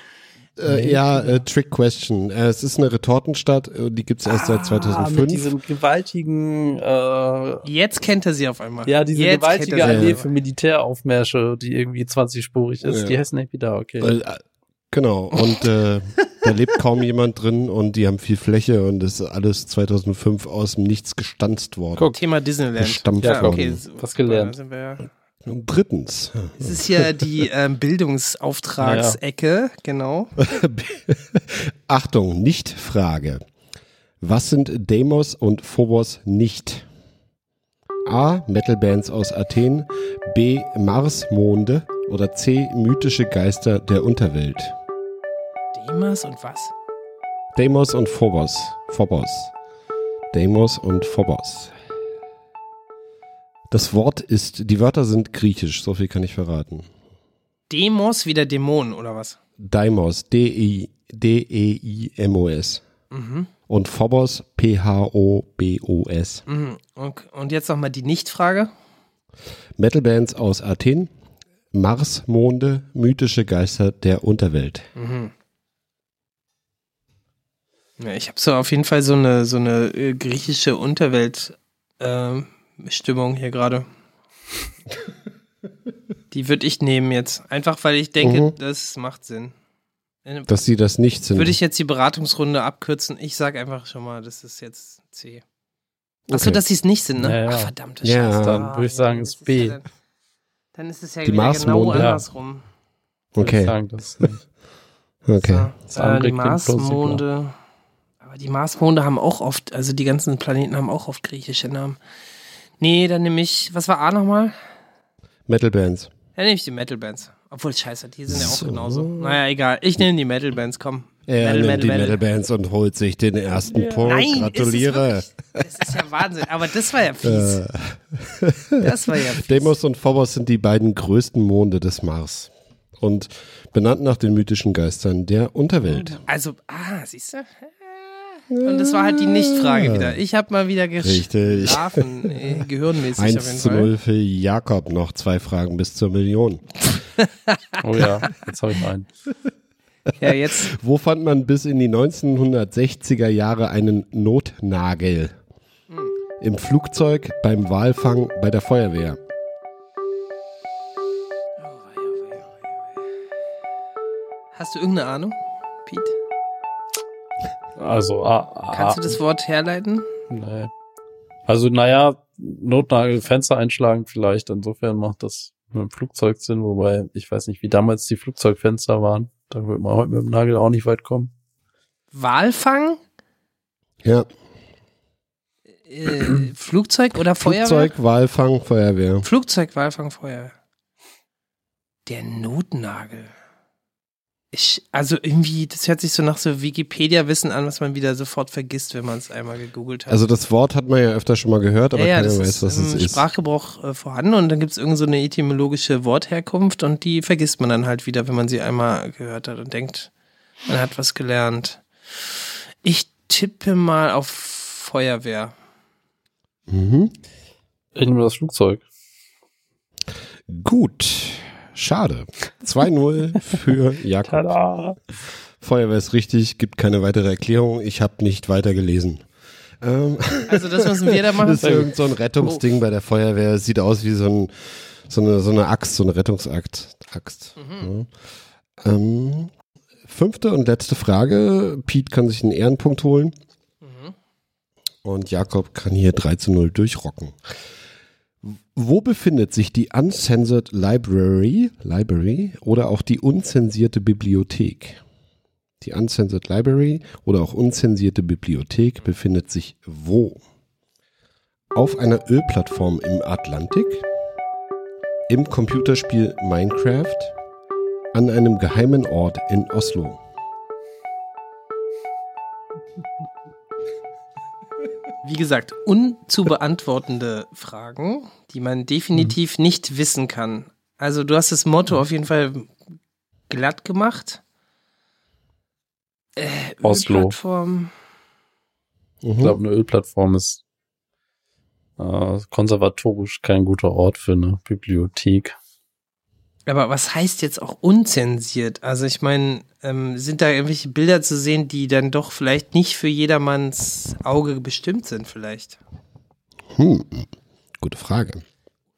Äh, ja, äh, Trick Question. Äh, es ist eine Retortenstadt, äh, die gibt's erst seit Ah, mit 2005. diesem gewaltigen, äh, Jetzt kennt er sie auf einmal. ja, diese Jetzt gewaltige Allee für Militäraufmärsche, die irgendwie 20-spurig ist, Ja. die heißt Napi da, okay. Weil, äh, genau, und äh, da lebt kaum jemand drin und die haben viel Fläche und das ist alles 2005 aus dem Nichts gestanzt worden. Guck. Thema Disneyland. Gestampft ja, okay. worden. Was gelernt. Ja- Und drittens, Es ist hier die ähm, Bildungsauftragsecke, genau. Achtung, Nicht-Frage. Was sind Deimos und Phobos nicht? A. Metalbands aus Athen, B. Marsmonde oder C. Mythische Geister der Unterwelt. Demas und was? Deimos und Phobos. Phobos. Deimos und Phobos. Das Wort ist, die Wörter sind griechisch, so viel kann ich verraten. Demos wie der Dämon, oder was? Deimos, D-E- D-E-I-M-O-S. Mhm. Und Phobos, P-H-O-B-O-S. mhm. Und, und jetzt nochmal die Nichtfrage. Metalbands aus Athen, Marsmonde, mythische Geister der Unterwelt. Mhm. Ja, ich habe so auf jeden Fall so eine, so eine äh, griechische Unterwelt-Stimmung hier gerade. Die würde ich nehmen jetzt. Einfach weil ich denke, Mhm. das macht Sinn. Äh, Dass sie das nicht sind. Würde ich jetzt die Beratungsrunde abkürzen? Ich sage einfach schon mal, das ist jetzt C. Achso, Okay. dass sie es nicht sind, ne? Ja, ja. Ach, verdammte Ja. Scheiße. Dann Ah, würde ich sagen, das ist B. Ja dann, dann ist es ja Die wieder genau Marsmonde. Ja. andersrum. Würde ich okay, sagen, das nicht. okay. So, äh, die. Marsmonde. Aber die Marsmonde haben auch oft, also die ganzen Planeten haben auch oft griechische Namen. Nee, dann nehme ich, was war A nochmal? Metalbands. Dann nehme ich die Metal-Bands. Obwohl, scheiße, die sind ja auch So. genauso. Naja, egal. Ich nehme die Metal-Bands, komm. Er Metal, nimmt Metal, die Metal. Metalbands und holt sich den ersten Punkt. Nein, Gratuliere. Ist es wirklich, das ist ja Wahnsinn. Aber das war ja fies. Äh, Das war ja fies. Deimos und Phobos sind die beiden größten Monde des Mars. Und benannt nach den mythischen Geistern der Unterwelt. Also, ah, siehst du? Und das war halt die Nichtfrage wieder. Ich habe mal wieder Richtig. geschlafen, äh, gehirnmäßig auf jeden 1 zu Fall. 0 für Jakob. Noch zwei Fragen bis zur Million. Oh ja, jetzt habe ich einen. Ja, jetzt. Wo fand man bis in die 1960er Jahre einen Notnagel? Im Flugzeug, beim Walfang, bei der Feuerwehr. Hast du irgendeine Ahnung, Pete? Also, ah, ah, Kannst du das Wort herleiten? Nee. Also, naja, Notnagel, Fenster einschlagen vielleicht. Insofern macht das mit dem Flugzeug Sinn, wobei ich weiß nicht, wie damals die Flugzeugfenster waren. Da wird man heute mit dem Nagel auch nicht weit kommen. Walfang? Ja, Äh, Flugzeug oder Feuerwehr? Flugzeug, Walfang, Feuerwehr. Flugzeug, Walfang, Feuerwehr. Der Notnagel. Ich, also irgendwie, das hört sich so nach so Wikipedia-Wissen an, was man wieder sofort vergisst, wenn man es einmal gegoogelt hat. Also das Wort hat man ja öfter schon mal gehört, aber ja, ja, keiner das weiß, ist was es ist. Sprachgebrauch äh, vorhanden und dann gibt es irgend so eine etymologische Wortherkunft und die vergisst man dann halt wieder, wenn man sie einmal gehört hat und denkt, man hat was gelernt. Ich tippe mal auf Feuerwehr. Mhm. Ich nehme das Flugzeug. Gut. Schade. 2-0 für Jakob. Tada! Feuerwehr ist richtig, gibt keine weitere Erklärung. Ich habe nicht weiter gelesen. Ähm, Also das müssen wir da machen. das ist irgend so ein Rettungsding bei der Feuerwehr. Es sieht aus wie so, ein, so, eine, so eine Axt, so eine Rettungsakt. Axt. Ja. Ähm, fünfte und letzte Frage. Pete kann sich einen Ehrenpunkt holen. Und Jakob kann hier 3 zu 0 durchrocken. Wo befindet sich die Uncensored Library, Library oder auch die unzensierte Bibliothek? Die Uncensored Library oder auch unzensierte Bibliothek befindet sich wo? Auf einer Ölplattform im Atlantik, im Computerspiel Minecraft, an einem geheimen Ort in Oslo. Wie gesagt, unzubeantwortende Fragen, die man definitiv nicht wissen kann. Also du hast das Motto auf jeden Fall glatt gemacht. Äh, Oslo. Ölplattform. Ich Mhm. glaube, eine Ölplattform ist äh, konservatorisch kein guter Ort für eine Bibliothek. Aber was heißt jetzt auch unzensiert? Also ich meine, ähm, sind da irgendwelche Bilder zu sehen, die dann doch vielleicht nicht für jedermanns Auge bestimmt sind vielleicht? Hm. Gute Frage.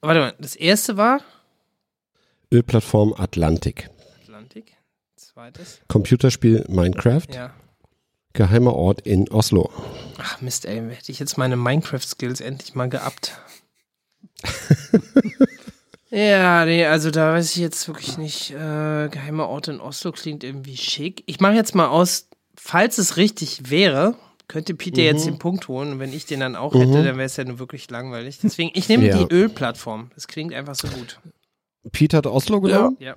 Warte mal, das erste war Ölplattform Atlantik. Atlantik. Zweites. Computerspiel Minecraft. Ja. Geheimer Ort in Oslo. Ach Mist, ey, hätte ich jetzt meine Minecraft-Skills endlich mal geabt. ja, nee, also da weiß ich jetzt wirklich nicht. Äh, geheimer Ort in Oslo klingt irgendwie schick. Ich mache jetzt mal aus, falls es richtig wäre, könnte Peter jetzt den Punkt holen. Und wenn ich den dann auch hätte, dann wäre es ja nur wirklich langweilig. Deswegen, ich nehme Ja. die Ölplattform. Das klingt einfach so gut. Pete hat Oslo genommen Ja.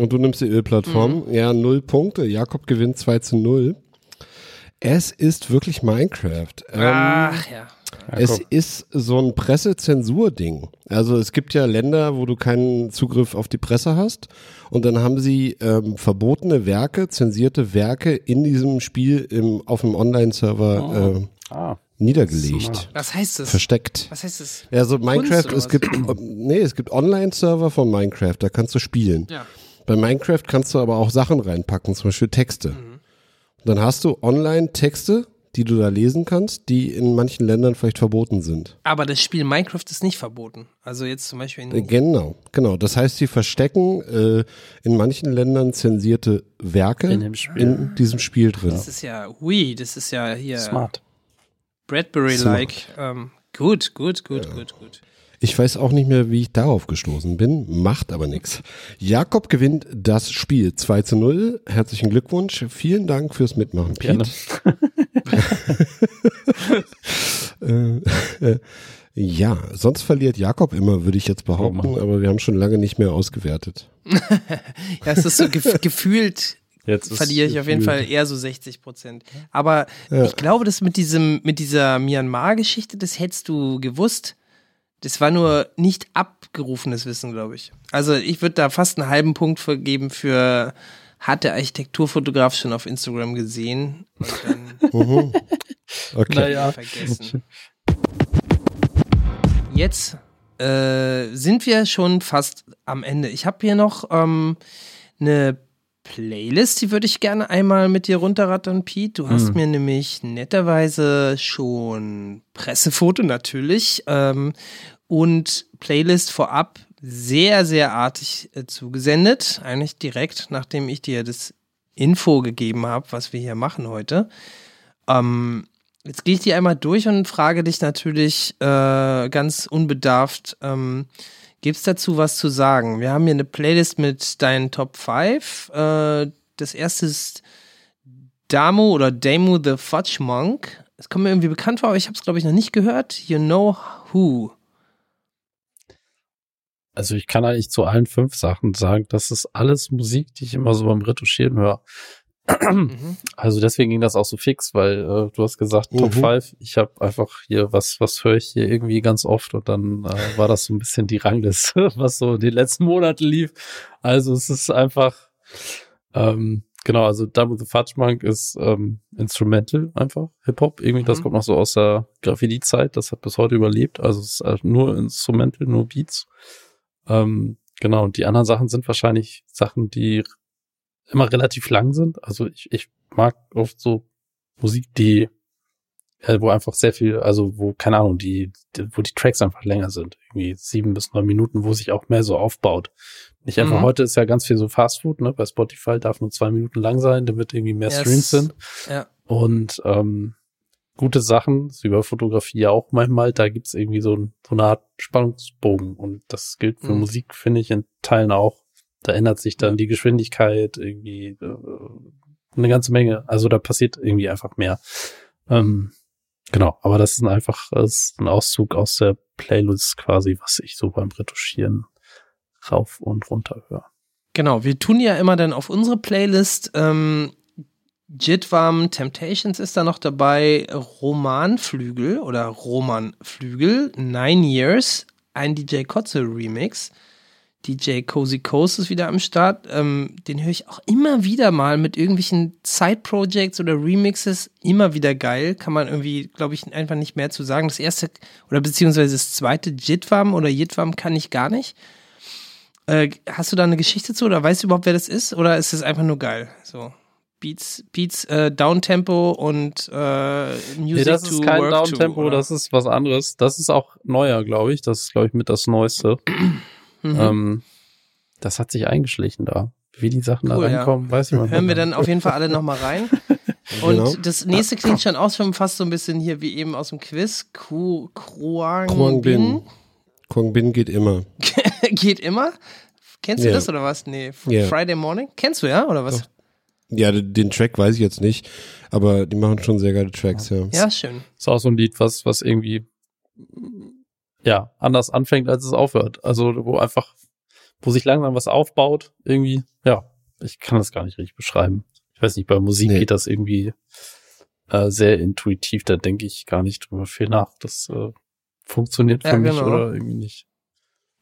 und du nimmst die Ölplattform. Mhm. Ja, null Punkte. Jakob gewinnt 2 zu 0. Es ist wirklich Minecraft. Ähm, Ach ja. es ist so ein Pressezensur-Ding. Also es gibt ja Länder, wo du keinen Zugriff auf die Presse hast. Und dann haben sie ähm, verbotene Werke, zensierte Werke in diesem Spiel im, auf dem Online-Server äh, Ah, niedergelegt. Was heißt das? Versteckt. Was heißt das? Ja, so Minecraft, es gibt, nee, es gibt Online-Server von Minecraft, da kannst du spielen. Ja. Bei Minecraft kannst du aber auch Sachen reinpacken, zum Beispiel Texte. Mhm. Und dann hast du Online-Texte, die du da lesen kannst, die in manchen Ländern vielleicht verboten sind. Aber das Spiel Minecraft ist nicht verboten. Also jetzt zum Beispiel in Äh, Genau, genau. Das heißt, sie verstecken äh, in manchen Ländern zensierte Werke In dem Spiel. in diesem Spiel drin. Das ist ja, hui, das ist ja hier Smart. Bradbury-like. Ähm, gut, gut, gut, gut, gut. Ich weiß auch nicht mehr, wie ich darauf gestoßen bin, macht aber nichts. Jakob gewinnt das Spiel 2 zu 0. Herzlichen Glückwunsch. Vielen Dank fürs Mitmachen, Pete. Gerne. Äh, äh, ja, sonst verliert Jakob immer, würde ich jetzt behaupten, Oh aber wir haben schon lange nicht mehr ausgewertet. Ja, es ist so gef gefühlt Jetzt verliere ich auf jeden Fall eher so 60 Prozent. Aber Ja. ich glaube, das mit diesem, mit dieser Myanmar-Geschichte, das hättest du gewusst. Das war nur nicht abgerufenes Wissen, glaube ich. Also ich würde da fast einen halben Punkt vergeben für hat der Architekturfotograf schon auf Instagram gesehen und dann. Okay. Naja, vergessen. Jetzt äh, sind wir schon fast am Ende. Ich habe hier noch ähm, eine Playlist, die würde ich gerne einmal mit dir runterrattern, Pete. Du hast Hm. mir nämlich netterweise schon Pressefoto natürlich ähm, und Playlist vorab sehr, sehr artig äh, zugesendet. Eigentlich direkt, nachdem ich dir das Info gegeben habe, was wir hier machen heute. Ähm, jetzt gehe ich die einmal durch und frage dich natürlich äh, ganz unbedarft, ähm, gibt es dazu was zu sagen? Wir haben hier eine Playlist mit deinen Top 5. Äh, das erste ist Damo oder Damu the Fudge Monk. Es kommt mir irgendwie bekannt vor, aber ich habe es, glaube ich, noch nicht gehört. You Know Who. Also ich kann eigentlich zu allen fünf Sachen sagen, das ist alles Musik, die ich immer so beim Retuschieren höre. Mhm. Also deswegen ging das auch so fix, weil äh, du hast gesagt Top Mhm. 5. Ich habe einfach hier, was, was höre ich hier irgendwie ganz oft und dann äh, war das so ein bisschen die Rangliste, was so in den letzten Monaten lief. Also es ist einfach, ähm, genau, also with the Fudge Monk ist ähm, Instrumental einfach, Hip-Hop. Irgendwie, das Mhm. kommt noch so aus der Graffiti-Zeit, das hat bis heute überlebt. Also es ist äh, nur Instrumental, nur Beats. Ähm, genau, und die anderen Sachen sind wahrscheinlich Sachen, die immer relativ lang sind. Also ich, ich mag oft so Musik, die, äh, wo einfach sehr viel, also wo, keine Ahnung, die, die, wo die Tracks einfach länger sind. Irgendwie sieben bis neun Minuten, wo sich auch mehr so aufbaut. Nicht einfach, Mhm. heute ist ja ganz viel so Fast Food, ne? Bei Spotify darf nur zwei Minuten lang sein, damit irgendwie mehr Ja, Streams sind. Ja. Und ähm, gute Sachen, über Fotografie auch manchmal, da gibt's irgendwie so, ein, so eine Art Spannungsbogen. Und das gilt für Mhm. Musik, finde ich, in Teilen auch. Da ändert sich dann die Geschwindigkeit, irgendwie äh, eine ganze Menge. Also da passiert irgendwie einfach mehr. Ähm, genau, aber das ist ein einfach das ist ein Auszug aus der Playlist quasi, was ich so beim Retuschieren rauf und runter höre. Genau, wir tun ja immer dann auf unsere Playlist. Ähm, Jitwam Temptations ist da noch dabei, Romanflügel oder Romanflügel, Nine Years, ein DJ Kotze Remix. DJ Cozy Coast ist wieder am Start. Ähm, den höre ich auch immer wieder mal mit irgendwelchen Side-Projects oder Remixes. Immer wieder geil. Kann man irgendwie, glaube ich, einfach nicht mehr zu sagen. Das erste oder beziehungsweise das zweite Jitwam oder Jitwam kann ich gar nicht. Äh, hast du da eine Geschichte zu oder weißt du überhaupt, wer das ist? Oder ist es einfach nur geil? So. Beats, Beats, äh, Downtempo und äh, Music Nee, das ist kein Downtempo, to, das ist was anderes. Das ist auch neuer, glaube ich. Das ist, glaube ich, mit das Neueste. Mhm. Ähm, das hat sich eingeschlichen da. Wie die Sachen Cool, da ja. reinkommen, weiß ich mal. Hören wir dann auf jeden Fall alle nochmal rein. Und Genau. das nächste klingt schon aus, schon fast so ein bisschen hier wie eben aus dem Quiz. Ku- Kruang Kruang Bin. Bin. Kwang Bin geht immer. Geht immer. Kennst du Ja. das oder was? Nee. Ja. Friday Morning? Kennst du ja oder was? Doch. Ja, den den Track weiß ich jetzt nicht, aber die machen schon sehr geile Tracks, ja. Ja, schön. Ist auch so ein Lied, was, was irgendwie, ja, anders anfängt, als es aufhört. Also, wo einfach, wo sich langsam was aufbaut, irgendwie, ja, ich kann das gar nicht richtig beschreiben. Ich weiß nicht, bei Musik Nee. geht das irgendwie äh, sehr intuitiv, da denke ich gar nicht drüber viel nach. Das äh, funktioniert für Ja, mich genau. oder irgendwie nicht.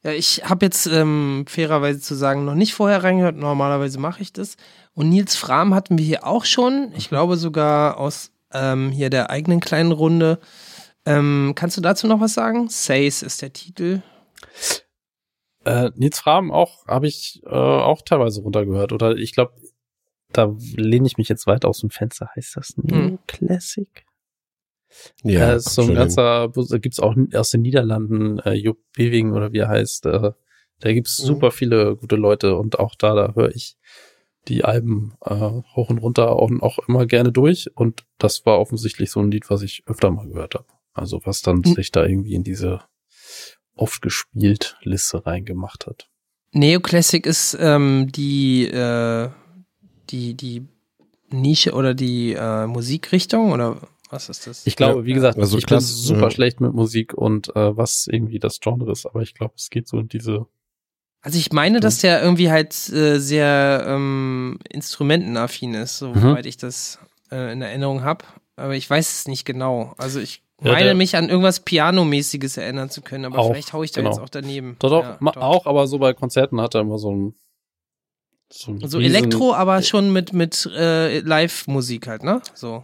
Ja, ich habe jetzt ähm, fairerweise zu sagen noch nicht vorher reingehört. Normalerweise mache ich das. Und Nils Fram hatten wir hier auch schon. Ich glaube sogar aus ähm, hier der eigenen kleinen Runde. Ähm, kannst du dazu noch was sagen? Says ist der Titel. Äh, Nils Frahm auch, habe ich äh, auch teilweise runtergehört. Oder ich glaube, da lehne ich mich jetzt weit aus dem Fenster. Heißt das Hm. Classic? Ja, ist so ein ganzer, da gibt's auch aus den Niederlanden, äh, Jupp Bewing oder wie er heißt, äh, da gibt's Mhm. super viele gute Leute und auch da, da höre ich die Alben äh, hoch und runter auch, auch immer gerne durch und das war offensichtlich so ein Lied, was ich öfter mal gehört habe. Also was dann Mhm. sich da irgendwie in diese oft gespielt Liste reingemacht hat. Neoclassic ist ähm, die, äh, die, die Nische oder die äh, Musikrichtung oder was ist das? Ich glaube, wie gesagt, Also ich bin super ja. schlecht mit Musik und äh, was irgendwie das Genre ist, aber ich glaube, es geht so in diese Also ich meine, dass der irgendwie halt äh, sehr ähm, instrumentenaffin ist, Mhm. soweit ich das äh, in Erinnerung habe. Aber ich weiß es nicht genau. Also ich Ja, meine mich an irgendwas Pianomäßiges erinnern zu können, aber Auch, vielleicht haue ich da genau. jetzt auch daneben. Doch, doch, Ja, doch. auch, aber so bei Konzerten hat er immer so ein so, ein So riesen- Elektro, aber schon mit, mit äh, Live-Musik halt, ne? So.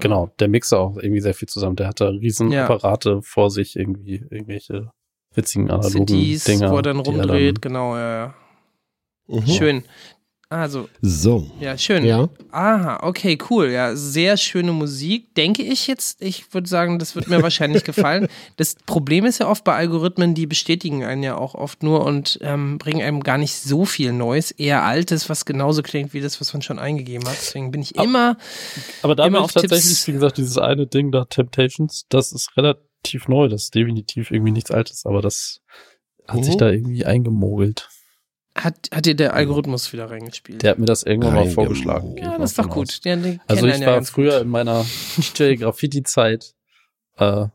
Genau, der mixt auch irgendwie sehr viel zusammen. Der hat da riesen Ja. Apparate vor sich, irgendwie, irgendwelche witzigen analogen CDs, Dinger. wo er dann rumdreht, genau, ja, ja. Mhm. Schön. Also, So. ja, schön. Ja. Aha, okay, cool. Ja, sehr schöne Musik, denke ich jetzt. Ich würde sagen, das wird mir wahrscheinlich gefallen. Das Problem ist ja oft bei Algorithmen, die bestätigen einen ja auch oft nur und ähm, bringen einem gar nicht so viel Neues, eher Altes, was genauso klingt wie das, was man schon eingegeben hat. Deswegen bin ich immer, Aber da Immer bin ich tatsächlich, Tipps. wie gesagt, dieses eine Ding da, Temptations, das ist relativ neu. Das ist definitiv irgendwie nichts Altes, aber das hat Mhm. sich da irgendwie eingemogelt. Hat, hat dir der Algorithmus wieder reingespielt? Der hat mir das irgendwann mal vorgeschlagen. ja, das ist doch gut. Ja, Also ich ja war ganz früher gut. in meiner DJ-Graffiti-Zeit, äh,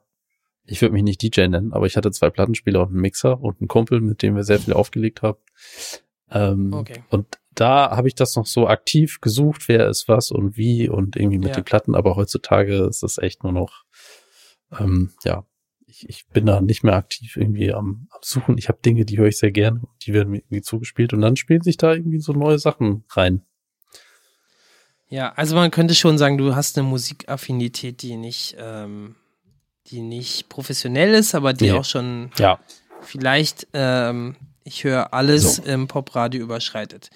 ich würde mich nicht DJ nennen, aber ich hatte zwei Plattenspieler und einen Mixer und einen Kumpel, mit dem wir sehr viel aufgelegt haben. Ähm, Okay. Und da habe ich das noch so aktiv gesucht, wer ist was und wie und irgendwie mit Ja. den Platten, aber heutzutage ist es echt nur noch, ähm, ja, ich, ich bin da nicht mehr aktiv irgendwie am, am Suchen. Ich habe Dinge, die höre ich sehr gerne, die werden mir irgendwie zugespielt und dann spielen sich da irgendwie so neue Sachen rein. Ja, also man könnte schon sagen, du hast eine Musikaffinität, die nicht, ähm, die nicht professionell ist, aber die Nee. auch schon Ja, vielleicht, ähm, ich höre alles So. im Popradio überschreitet.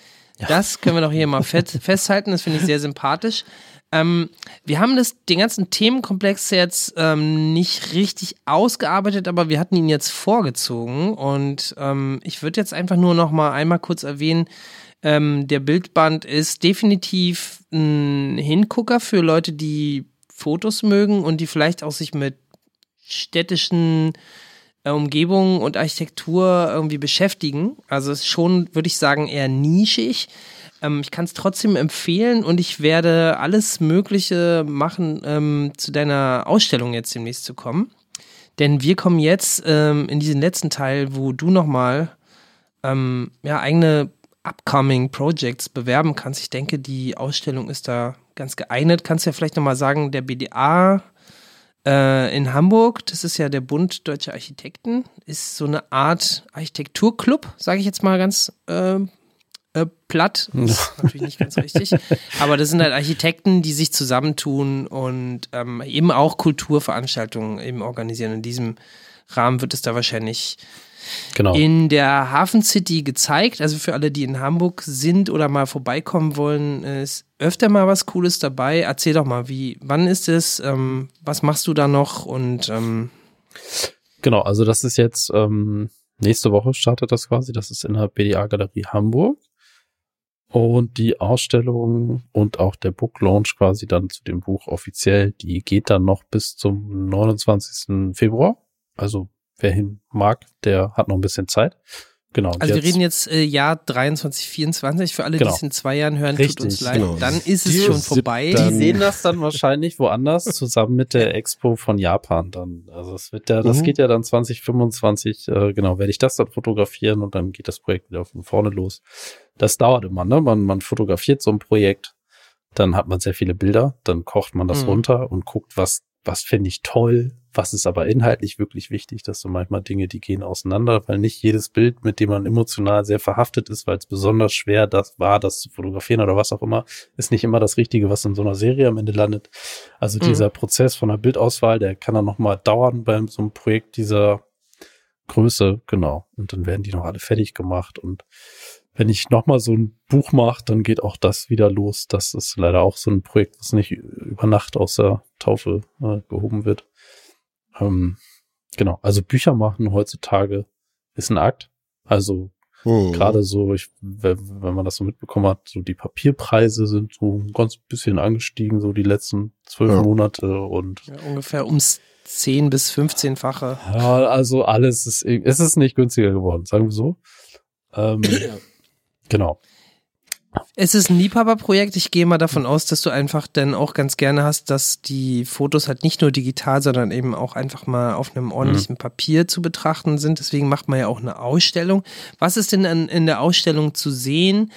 Das können wir doch hier mal festhalten, das finde ich sehr sympathisch. Ähm, wir haben das, den ganzen Themenkomplex jetzt ähm, nicht richtig ausgearbeitet, aber wir hatten ihn jetzt vorgezogen und ähm, ich würde jetzt einfach nur noch mal einmal kurz erwähnen, ähm, der Bildband ist definitiv ein Hingucker für Leute, die Fotos mögen und die vielleicht auch sich mit städtischen äh, Umgebungen und Architektur irgendwie beschäftigen. Also ist schon, würde ich sagen, eher nischig. Ähm, ich kann es trotzdem empfehlen und ich werde alles Mögliche machen, ähm, zu deiner Ausstellung jetzt demnächst zu kommen. Denn wir kommen jetzt ähm, in diesen letzten Teil, wo du nochmal ähm, ja, eigene upcoming Projects bewerben kannst. Ich denke, die Ausstellung ist da ganz geeignet. Kannst du ja vielleicht nochmal sagen, der BDA äh, in Hamburg, das ist ja der Bund Deutscher Architekten, ist so eine Art Architekturclub, sage ich jetzt mal ganz äh, äh, platt. Das ist natürlich nicht ganz richtig. Aber das sind halt Architekten, die sich zusammentun und ähm, eben auch Kulturveranstaltungen eben organisieren. In diesem Rahmen wird es da wahrscheinlich genau. in der Hafen City gezeigt. Also für alle, die in Hamburg sind oder mal vorbeikommen wollen, ist öfter mal was Cooles dabei. Erzähl doch mal, wie, wann ist es? Ähm, was machst du da noch? Und ähm, Genau, also das ist jetzt ähm, nächste Woche startet das quasi. Das ist in der BDA Galerie Hamburg. Und die Ausstellung und auch der Book Launch quasi dann zu dem Buch offiziell, die geht dann noch bis zum 29. Februar. Also wer hin mag, der hat noch ein bisschen Zeit. Genau. also wir reden jetzt äh, Jahr 23, 24. Für alle, die Genau. es in zwei Jahren hören, Richtig, tut uns leid. genau. Dann ist es Die schon vorbei. Die sehen das dann wahrscheinlich woanders zusammen mit der Expo von Japan dann. Also es wird ja, das Mhm. geht ja dann 2025, äh, genau, werde ich das dann fotografieren und dann geht das Projekt wieder von vorne los. Das dauert immer, ne? Man, man fotografiert so ein Projekt, dann hat man sehr viele Bilder, dann kocht man das Mhm. runter und guckt, was, was finde ich toll, was ist aber inhaltlich wirklich wichtig. Das sind manchmal Dinge, die gehen auseinander, weil nicht jedes Bild, mit dem man emotional sehr verhaftet ist, weil es besonders schwer das war, das zu fotografieren oder was auch immer, ist nicht immer das Richtige, was in so einer Serie am Ende landet. Also Mhm. dieser Prozess von der Bildauswahl, der kann dann nochmal dauern bei so einem Projekt dieser Größe, genau. Und dann werden die noch alle fertig gemacht. Und wenn ich nochmal so ein Buch mache, dann geht auch das wieder los. Das ist leider auch so ein Projekt, was nicht über Nacht aus der Taufe äh, gehoben wird. Ähm, genau, also Bücher machen heutzutage ist ein Akt. Also Hm. gerade so, ich, wenn, wenn man das so mitbekommen hat, so die Papierpreise sind so ein ganz bisschen angestiegen, so die letzten zwölf Ja. Monate und Ja, ungefähr ums 10 bis 15-fache. ja, also alles ist, es ist nicht günstiger geworden, sagen wir so. Ähm, genau. Es ist ein Liebhaberprojekt. Ich gehe mal davon aus, dass du einfach dann auch ganz gerne hast, dass die Fotos halt nicht nur digital, sondern eben auch einfach mal auf einem ordentlichen Papier zu betrachten sind. Deswegen macht man ja auch eine Ausstellung. Was ist denn in der Ausstellung zu sehen?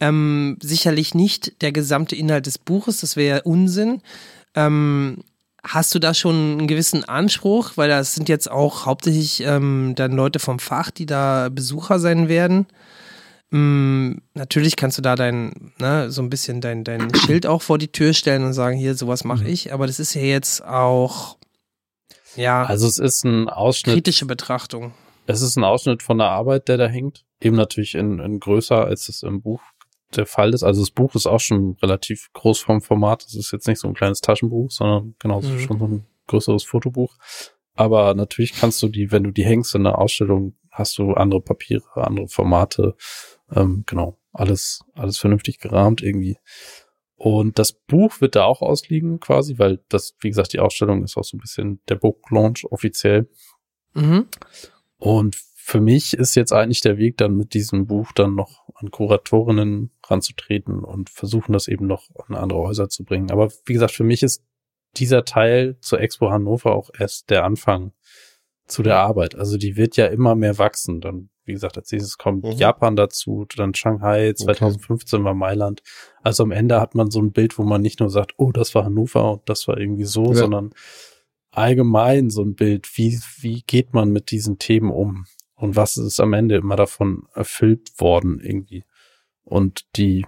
Ähm, sicherlich nicht der gesamte Inhalt des Buches, das wäre ja Unsinn. Ähm, hast du da schon einen gewissen Anspruch? Weil das sind jetzt auch hauptsächlich ähm, dann Leute vom Fach, die da Besucher sein werden. Mm, natürlich kannst du da dein, ne, so ein bisschen dein, dein Schild auch vor die Tür stellen und sagen, hier, sowas mache ich, aber das ist ja jetzt auch, ja, Also es ist ein Ausschnitt, kritische Betrachtung. es ist ein Ausschnitt von der Arbeit, der da hängt. Eben natürlich in, in größer, als es im Buch der Fall ist. Also das Buch ist auch schon relativ groß vom Format. Es ist jetzt nicht so ein kleines Taschenbuch, sondern genauso Mhm. schon so ein größeres Fotobuch. Aber natürlich kannst du die, wenn du die hängst in der Ausstellung, hast du andere Papiere, andere Formate, ähm, genau, alles, alles vernünftig gerahmt irgendwie. Und das Buch wird da auch ausliegen quasi, weil das, wie gesagt, die Ausstellung ist auch so ein bisschen der Book Launch offiziell. Mhm. Und für mich ist jetzt eigentlich der Weg dann mit diesem Buch dann noch an Kuratorinnen ranzutreten und versuchen das eben noch an andere Häuser zu bringen. Aber wie gesagt, für mich ist dieser Teil zur Expo Hannover auch erst der Anfang zu der Arbeit. Also die wird ja immer mehr wachsen. Dann, wie gesagt, als nächstes kommt Mhm. Japan dazu, dann Shanghai, 2015 war Mailand. Also am Ende hat man so ein Bild, wo man nicht nur sagt, oh, das war Hannover und das war irgendwie so, Ja. sondern allgemein so ein Bild, wie, wie geht man mit diesen Themen um? Und was ist am Ende immer davon erfüllt worden irgendwie? Und die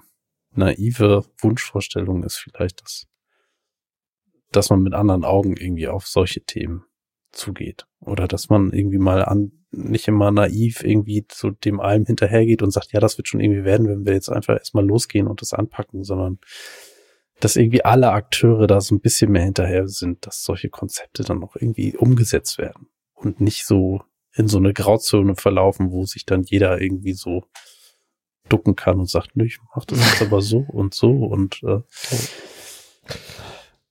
naive Wunschvorstellung ist vielleicht, dass, dass man mit anderen Augen irgendwie auf solche Themen zugeht. Oder dass man irgendwie mal an, nicht immer naiv irgendwie zu dem allem hinterhergeht und sagt, ja, das wird schon irgendwie werden, wenn wir jetzt einfach erstmal losgehen und das anpacken, sondern dass irgendwie alle Akteure da so ein bisschen mehr hinterher sind, dass solche Konzepte dann noch irgendwie umgesetzt werden und nicht so in so eine Grauzone verlaufen, wo sich dann jeder irgendwie so ducken kann und sagt, nö, ich mach das jetzt aber so und so und äh,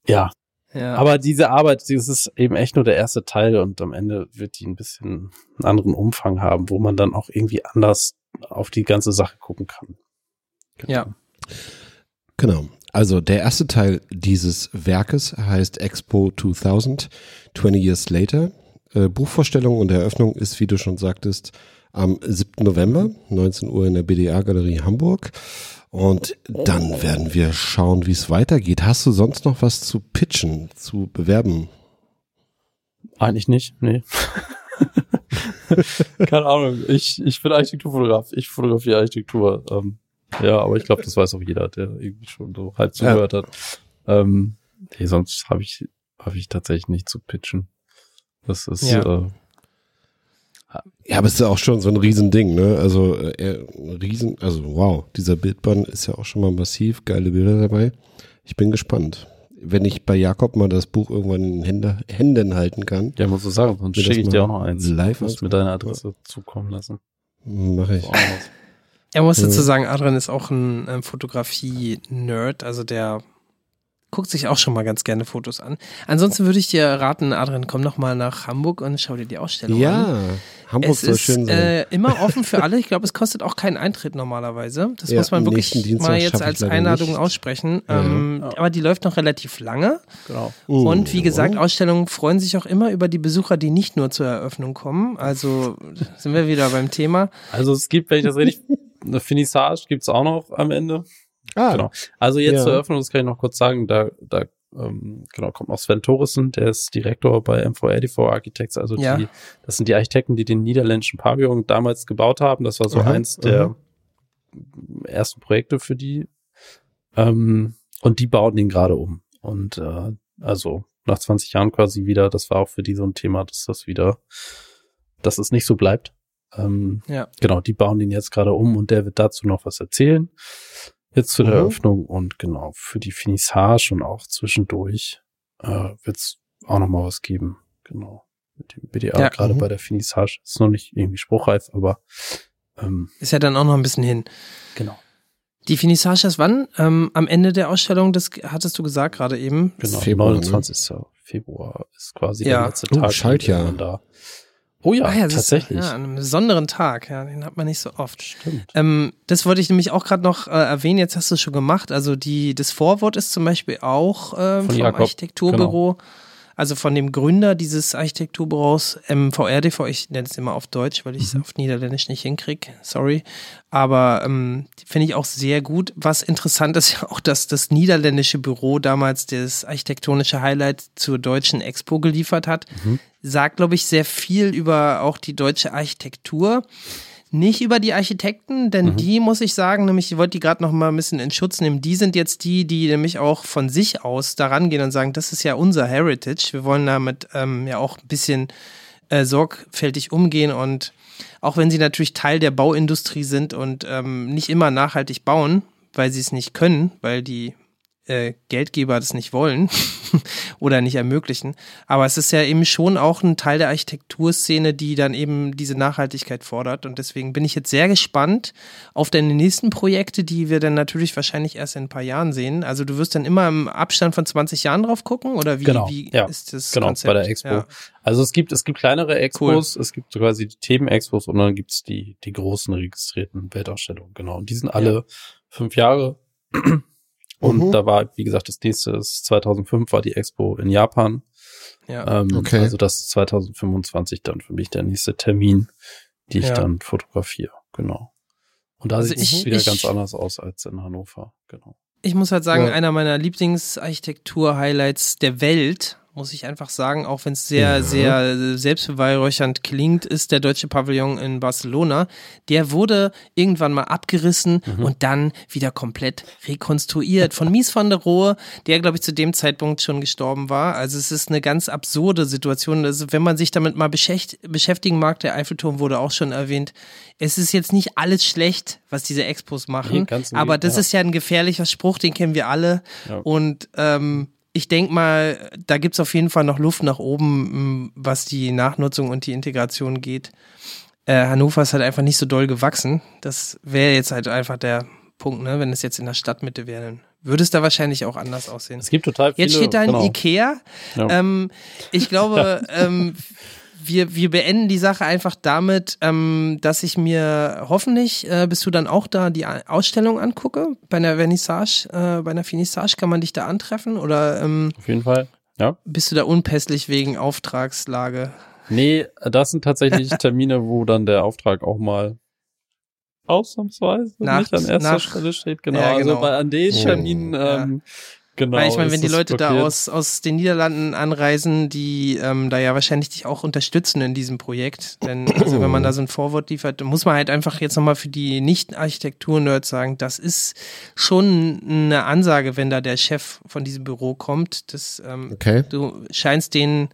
ja, Ja. aber diese Arbeit, das ist eben echt nur der erste Teil und am Ende wird die ein bisschen einen anderen Umfang haben, wo man dann auch irgendwie anders auf die ganze Sache gucken kann. Ja. Genau. Also der erste Teil dieses Werkes heißt Expo 2000, 20 Years Later. Äh, Buchvorstellung und Eröffnung ist, wie du schon sagtest, am 7. November, 19 Uhr in der BDA-Galerie Hamburg. Und dann werden wir schauen, wie es weitergeht. Hast du sonst noch was zu pitchen, zu bewerben? Eigentlich nicht, nee. Keine Ahnung. Ich, ich bin Architekturfotograf. Ich fotografiere Architektur. Ähm, ja, aber ich glaube, das weiß auch jeder, der irgendwie schon so halb zugehört hat. Ähm, nee, sonst habe ich, habe ich tatsächlich nicht zu pitchen. Das ist, Ja. äh, Ja, aber es ist ja auch schon so ein Riesending, ne? Also äh, ein Riesen, also wow, dieser Bildband ist ja auch schon mal massiv, geile Bilder dabei. Ich bin gespannt. Wenn ich bei Jakob mal das Buch irgendwann in den Hände, Händen halten kann, ja, muss ich sagen, sonst schicke ich dir auch noch eins. live Du musst mir deine Adresse zukommen lassen. mache ich. Er muss dazu sagen, Adrian ist auch ein ähm, Fotografie-Nerd, also der guckt sich auch schon mal ganz gerne Fotos an. Ansonsten würde ich dir raten, Adrian, komm noch mal nach Hamburg und schau dir die Ausstellung an. Ja, Hamburg Es soll ist schön sein. äh, immer offen für alle. Ich glaube, es kostet auch keinen Eintritt normalerweise. Das Ja, muss man wirklich mal jetzt als Einladung nicht. aussprechen. Ja. Ähm, Ja. Aber die läuft noch relativ lange. Genau. Oh, Und wie gesagt, jawohl. Ausstellungen freuen sich auch immer über die Besucher, die nicht nur zur Eröffnung kommen. Also sind wir wieder beim Thema. Also es gibt, wenn ich das richtig, eine Finissage gibt's auch noch am Ende. Ah, Genau. Also jetzt Ja. zur Eröffnung, das kann ich noch kurz sagen, da, da ähm, genau, kommt noch Sven Thorissen, der ist Direktor bei MV84 Architects, also Ja. die, das sind die Architekten, die den niederländischen Pavillon damals gebaut haben. Das war so Aha, eins der ersten Projekte für die. Ähm, und die bauen den gerade um. Und äh, also nach 20 Jahren quasi wieder, das war auch für die so ein Thema, dass das wieder, dass es nicht so bleibt. Ähm, Ja. Genau, die bauen den jetzt gerade um und der wird dazu noch was erzählen. Jetzt zu der Mhm. Eröffnung und genau, für die Finissage und auch zwischendurch äh, wird es auch noch mal was geben. Genau. Mit dem BDA, Ja. gerade Mhm. bei der Finissage. Ist noch nicht irgendwie spruchreif, aber ähm, Ist ja dann auch noch ein bisschen hin. genau. Die Finissage ist wann? Ähm, am Ende der Ausstellung, das hattest du gesagt gerade eben. Genau, Februar, ne? 29. Februar ist quasi Ja. der letzte Oh, Tag. Schaltjahr. den man Da. Oh ja, Ah das tatsächlich. Ist, ja, an einem besonderen Tag. Ja, den hat man nicht so oft. Stimmt. Ähm, das wollte ich nämlich auch gerade noch äh, erwähnen. Jetzt hast du es schon gemacht. Also die, das Vorwort ist zum Beispiel auch Von vom Jakob, Architekturbüro, also von dem Gründer dieses Architekturbüros MVRDV. Ich nenne es immer auf Deutsch, weil ich es auf Niederländisch nicht hinkriege. Sorry. Aber ähm, finde ich auch sehr gut. Was interessant ist ja auch, dass das niederländische Büro damals das architektonische Highlight zur deutschen Expo geliefert hat. Sagt, glaube ich, sehr viel über auch die deutsche Architektur. Nicht über die Architekten, denn Mhm. die muss ich sagen, nämlich ich wollte die gerade noch mal ein bisschen in Schutz nehmen. Die sind jetzt die, die nämlich auch von sich aus daran gehen und sagen, das ist ja unser Heritage. Wir wollen damit ähm, ja auch ein bisschen äh, sorgfältig umgehen und auch wenn sie natürlich Teil der Bauindustrie sind und ähm, nicht immer nachhaltig bauen, weil sie es nicht können, weil die äh, Geldgeber das nicht wollen oder nicht ermöglichen. Aber es ist ja eben schon auch ein Teil der Architekturszene, die dann eben diese Nachhaltigkeit fordert. Und deswegen bin ich jetzt sehr gespannt auf deine nächsten Projekte, die wir dann natürlich wahrscheinlich erst in ein paar Jahren sehen. Also du wirst dann immer im Abstand von 20 Jahren drauf gucken oder wie, Genau, wie ja, ist das Genau, Konzept? bei der Expo. Ja. Also es gibt, es gibt kleinere Expos, es gibt quasi die Themenexpos und dann gibt's die, die großen registrierten Weltausstellungen, genau. Und die sind alle fünf Jahre. Und Mhm. da war, wie gesagt, das nächste ist 2005 war die Expo in Japan. Ja. Ähm, Okay. Also das ist 2025 dann für mich der nächste Termin, die ich Ja. dann fotografiere, genau. Und da Also sieht es ich- wieder ich- ganz anders aus als in Hannover, genau. Ich muss halt sagen, Ja. einer meiner Lieblingsarchitektur-Highlights der Welt, muss ich einfach sagen, auch wenn es sehr, Ja. sehr selbstbeweihräuchernd klingt, ist der deutsche Pavillon in Barcelona. Der wurde irgendwann mal abgerissen Mhm. und dann wieder komplett rekonstruiert von Mies van der Rohe, der, glaube ich, zu dem Zeitpunkt schon gestorben war. Also es ist eine ganz absurde Situation. Also wenn man sich damit mal beschäft beschäftigen mag, der Eiffelturm wurde auch schon erwähnt, es ist jetzt nicht alles schlecht, was diese Expos machen, Nee, aber das Gegenteil. ist ja ein gefährlicher Spruch, den kennen wir alle. Ja. Und ähm, ich denke mal, da gibt's auf jeden Fall noch Luft nach oben, was die Nachnutzung und die Integration geht. Äh, Hannover ist halt einfach nicht so doll gewachsen. Das wäre jetzt halt einfach der Punkt, ne? Wenn es jetzt in der Stadtmitte wäre, dann würde es da wahrscheinlich auch anders aussehen. Es gibt total viele. Jetzt steht da ein genau. Ikea. Ja. Ähm, ich glaube, ähm, wir, wir beenden die Sache einfach damit, ähm, dass ich mir hoffentlich, äh, bist du dann auch da, die Ausstellung angucke. Bei einer Vernissage, äh, bei einer Finissage kann man dich da antreffen oder ähm, Auf jeden Fall. Ja. bist du da unpässlich wegen Auftragslage? Nee, das sind tatsächlich Termine, wo dann der Auftrag auch mal ausnahmsweise Nach- nicht an erster nach- Stelle steht. Genau. Ja, genau. Also bei, an den Oh. Terminen, Ja. Genau. Weil ich meine, wenn die Leute da blockiert. aus, aus den Niederlanden anreisen, die ähm, da ja wahrscheinlich dich auch unterstützen in diesem Projekt. Denn also wenn man da so ein Vorwort liefert, dann muss man halt einfach jetzt nochmal für die Nicht-Architektur-Nerds sagen, das ist schon eine Ansage, wenn da der Chef von diesem Büro kommt. Das, ähm, Okay. du scheinst denen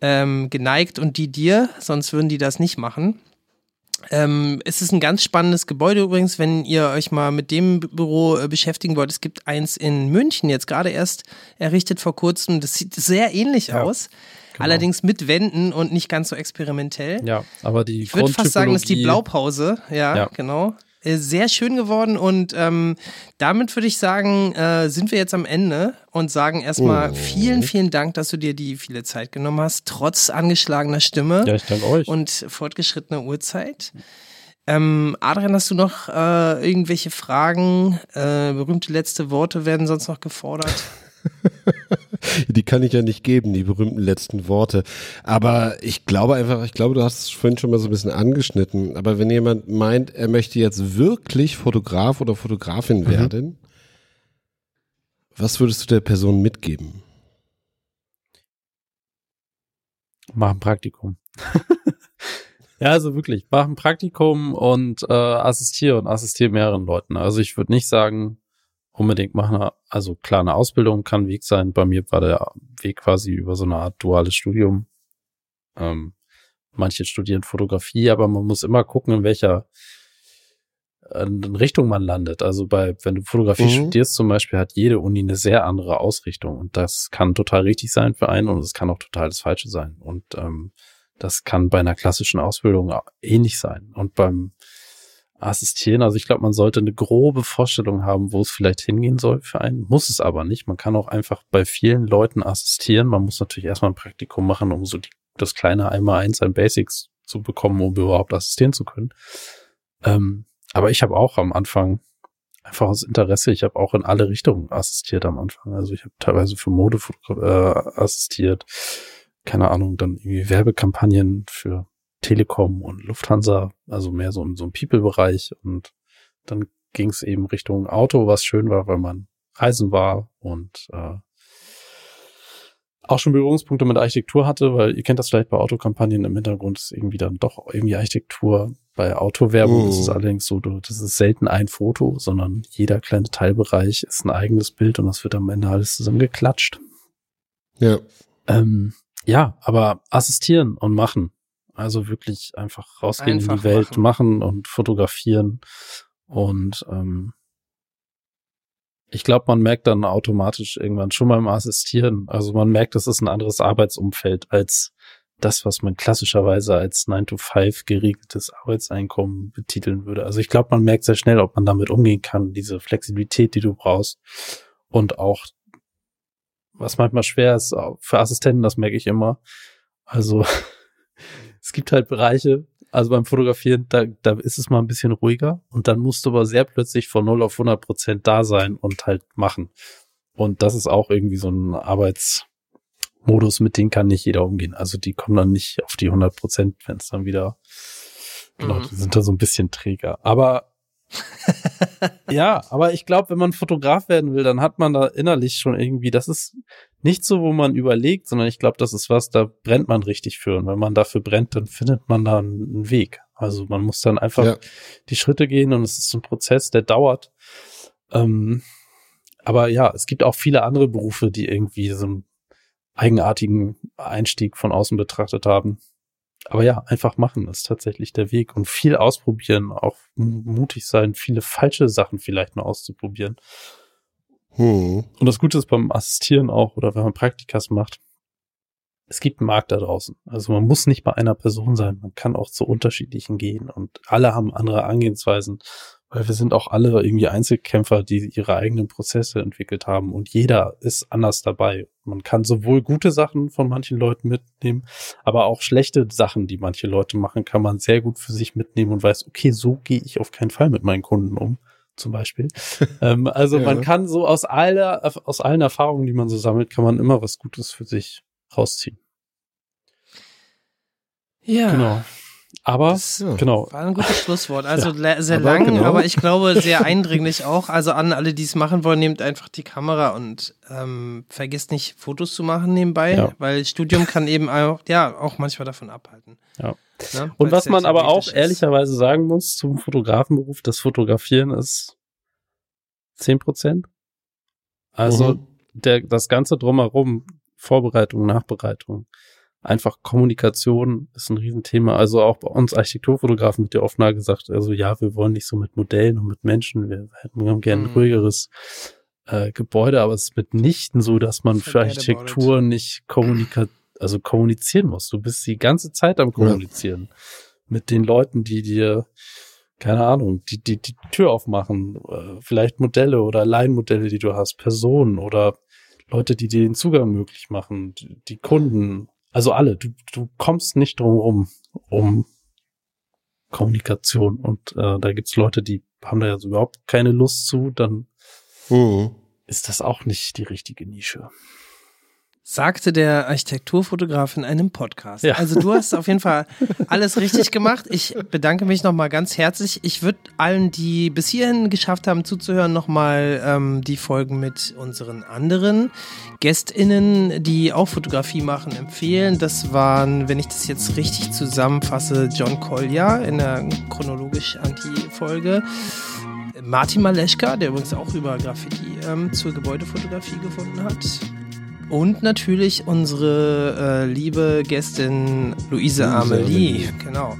ähm, geneigt und die dir, sonst würden die das nicht machen. Ähm, es ist ein ganz spannendes Gebäude übrigens, wenn ihr euch mal mit dem Bü- Büro äh, beschäftigen wollt. Es gibt eins in München, jetzt gerade erst errichtet vor kurzem. Das sieht sehr ähnlich Ja, aus. genau. Allerdings mit Wänden und nicht ganz so experimentell. Ja, aber die Ich würde fast sagen, das ist die Blaupause. Ja, Ja. genau. Äh, Sehr schön geworden und ähm, damit würde ich sagen, äh, sind wir jetzt am Ende und sagen erstmal Oh. vielen, vielen Dank, dass du dir die viele Zeit genommen hast, trotz angeschlagener Stimme Ja, ich danke euch. und fortgeschrittener Uhrzeit. Ähm, Adrian, hast du noch äh, irgendwelche Fragen? Äh, berühmte letzte Worte werden sonst noch gefordert. Die kann ich ja nicht geben, die berühmten letzten Worte. Aber ich glaube einfach, ich glaube, du hast es vorhin schon mal so ein bisschen angeschnitten. Aber wenn jemand meint, er möchte jetzt wirklich Fotograf oder Fotografin werden, was würdest du der Person mitgeben? Mach ein Praktikum. ja, also wirklich, mach ein Praktikum und äh, assistiere und assistiere mehreren Leuten. Also ich würde nicht sagen, unbedingt machen, also klar, eine Ausbildung kann ein Weg sein. Bei mir war der Weg quasi über so eine Art duales Studium. Ähm, manche studieren Fotografie, aber man muss immer gucken, in welcher in Richtung man landet. Also bei, wenn du Fotografie Mhm. studierst zum Beispiel, hat jede Uni eine sehr andere Ausrichtung und das kann total richtig sein für einen und es kann auch total das Falsche sein. Und ähm, das kann bei einer klassischen Ausbildung ähnlich sein. Und beim Assistieren, also ich glaube, man sollte eine grobe Vorstellung haben, wo es vielleicht hingehen soll für einen. Muss es aber nicht. Man kann auch einfach bei vielen Leuten assistieren. Man muss natürlich erstmal ein Praktikum machen, um so die, das kleine einmal eins an Basics zu bekommen, um überhaupt assistieren zu können. Ähm, aber ich habe auch am Anfang einfach aus Interesse, ich habe auch in alle Richtungen assistiert am Anfang. Also ich habe teilweise für Mode äh, assistiert, keine Ahnung, dann irgendwie Werbekampagnen für Telekom und Lufthansa, also mehr so in so einem People-Bereich. Und dann ging es eben Richtung Auto, was schön war, weil man reisen war und äh, auch schon Berührungspunkte mit Architektur hatte, weil ihr kennt das vielleicht bei Autokampagnen im Hintergrund ist irgendwie dann doch irgendwie Architektur. Bei Autowerbung Mm. ist es allerdings so, das ist selten ein Foto, sondern jeder kleine Teilbereich ist ein eigenes Bild und das wird am Ende alles zusammengeklatscht. Ja. Ähm, ja, aber assistieren und machen. Also wirklich einfach rausgehen in Einfach die Welt, machen. machen und fotografieren und ähm, Ich glaube, man merkt dann automatisch irgendwann schon beim Assistieren. Also man merkt, es ist ein anderes Arbeitsumfeld als das, was man klassischerweise als 9 to 5 geregeltes Arbeitseinkommen betiteln würde. Also ich glaube, man merkt sehr schnell, ob man damit umgehen kann, diese Flexibilität, die du brauchst. Und auch, was manchmal schwer ist für Assistenten, das merke ich immer. Also es gibt halt Bereiche, also beim Fotografieren, da, da ist es mal ein bisschen ruhiger und dann musst du aber sehr plötzlich von 0 auf 100 Prozent da sein und halt machen. Und das ist auch irgendwie so ein Arbeitsmodus, mit dem kann nicht jeder umgehen. Also die kommen dann nicht auf die 100 Prozent, wenn es dann wieder, genau, Mhm. die sind da so ein bisschen träger. Aber ja, aber ich glaube, wenn man Fotograf werden will, dann hat man da innerlich schon irgendwie, das ist nicht so, wo man überlegt, sondern ich glaube, das ist was, da brennt man richtig für. Und wenn man dafür brennt, dann findet man da einen Weg. Also man muss dann einfach Ja. die Schritte gehen und es ist ein Prozess, der dauert. Ähm, aber ja, es gibt auch viele andere Berufe, die irgendwie so einen eigenartigen Einstieg von außen betrachtet haben. Aber ja, einfach machen ist tatsächlich der Weg und viel ausprobieren, auch mutig sein, viele falsche Sachen vielleicht mal auszuprobieren. Hm. Und das Gute ist beim Assistieren auch oder wenn man Praktikas macht, es gibt einen Markt da draußen. Also man muss nicht bei einer Person sein, man kann auch zu unterschiedlichen gehen und alle haben andere Angehensweisen, weil wir sind auch alle irgendwie Einzelkämpfer, die ihre eigenen Prozesse entwickelt haben und jeder ist anders dabei. Man kann sowohl gute Sachen von manchen Leuten mitnehmen, aber auch schlechte Sachen, die manche Leute machen, kann man sehr gut für sich mitnehmen und weiß, okay, so gehe ich auf keinen Fall mit meinen Kunden um, zum Beispiel. ähm, also Ja. man kann so aus aller, aus allen Erfahrungen, die man so sammelt, kann man immer was Gutes für sich rausziehen. Ja. Genau. Aber Das Ja. genau. war ein gutes Schlusswort. Also le- sehr aber lang, genau. aber ich glaube sehr eindringlich auch. Also an alle, die es machen wollen, nehmt einfach die Kamera und ähm, vergesst nicht, Fotos zu machen nebenbei, Ja. weil Studium kann eben auch, ja, auch manchmal davon abhalten. Ja. Ne? Und was man aber auch ist. ehrlicherweise sagen muss zum Fotografenberuf, das Fotografieren ist 10 Prozent. Also Mhm. der, das Ganze drumherum, Vorbereitung, Nachbereitung, einfach Kommunikation ist ein Riesenthema. Also auch bei uns Architekturfotografen wird ja oft mal gesagt, also ja, wir wollen nicht so mit Modellen und mit Menschen, wir hätten gerne ein Mhm. ruhigeres äh, Gebäude, aber es ist mitnichten so, dass man für Forget Architektur nicht kommunika also kommunizieren muss. Du bist die ganze Zeit am kommunizieren mit den Leuten, die dir keine Ahnung, die, die, die Tür aufmachen, äh, vielleicht Modelle oder Laienmodelle, die du hast, Personen oder Leute, die dir den Zugang möglich machen, die, die Kunden, also alle, du, du kommst nicht drum rum um Kommunikation und äh, da gibt's Leute, die haben da jetzt überhaupt keine Lust zu, dann Hm. ist das auch nicht die richtige Nische. Sagte der Architekturfotograf in einem Podcast. Ja. Also du hast auf jeden Fall alles richtig gemacht. Ich bedanke mich nochmal ganz herzlich. Ich würde allen, die bis hierhin geschafft haben zuzuhören, nochmal ähm, die Folgen mit unseren anderen GästInnen, die auch Fotografie machen, empfehlen. Das waren, wenn ich das jetzt richtig zusammenfasse, John Kolja in der chronologisch Anti-Folge. Martin Maleschka, der übrigens auch über Graffiti ähm, zur Gebäudefotografie gefunden hat. Und natürlich unsere äh, liebe Gästin Luise Amelie. Genau.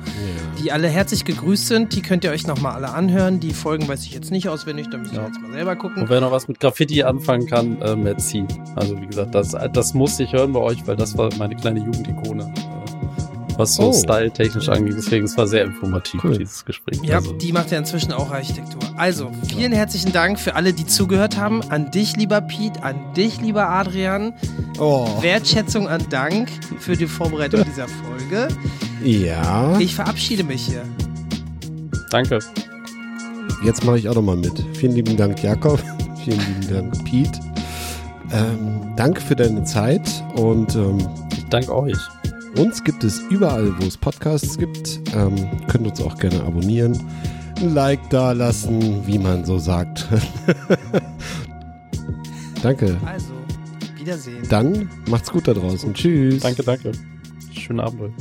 Die alle herzlich gegrüßt sind. Die könnt ihr euch nochmal alle anhören. Die Folgen weiß ich jetzt nicht auswendig, da müsst ihr Ja. jetzt mal selber gucken. Und wer noch was mit Graffiti anfangen kann, äh, Metzi. Also wie gesagt, das, das muss ich hören bei euch, weil das war meine kleine Jugendikone. Was so Oh. style-technisch angeht. Deswegen, es war sehr informativ, Cool. dieses Gespräch. Ja, Also, die macht ja inzwischen auch Architektur. Also, vielen herzlichen Dank für alle, die zugehört haben. An dich, lieber Piet, an dich, lieber Adrian. Oh. Wertschätzung und Dank für die Vorbereitung dieser Folge. Ja. Ich verabschiede mich hier. danke. Jetzt mache ich auch noch mal mit. Vielen lieben Dank, Jakob. Vielen lieben Dank, Pete. Ähm, danke für deine Zeit und ähm, Ich danke euch. Uns gibt es überall, wo es Podcasts gibt. Ähm, könnt uns auch gerne abonnieren, ein Like da lassen, wie man so sagt. danke. Also, Wiedersehen. Dann macht's gut da draußen. Tschüss. Danke, danke. Schönen Abend.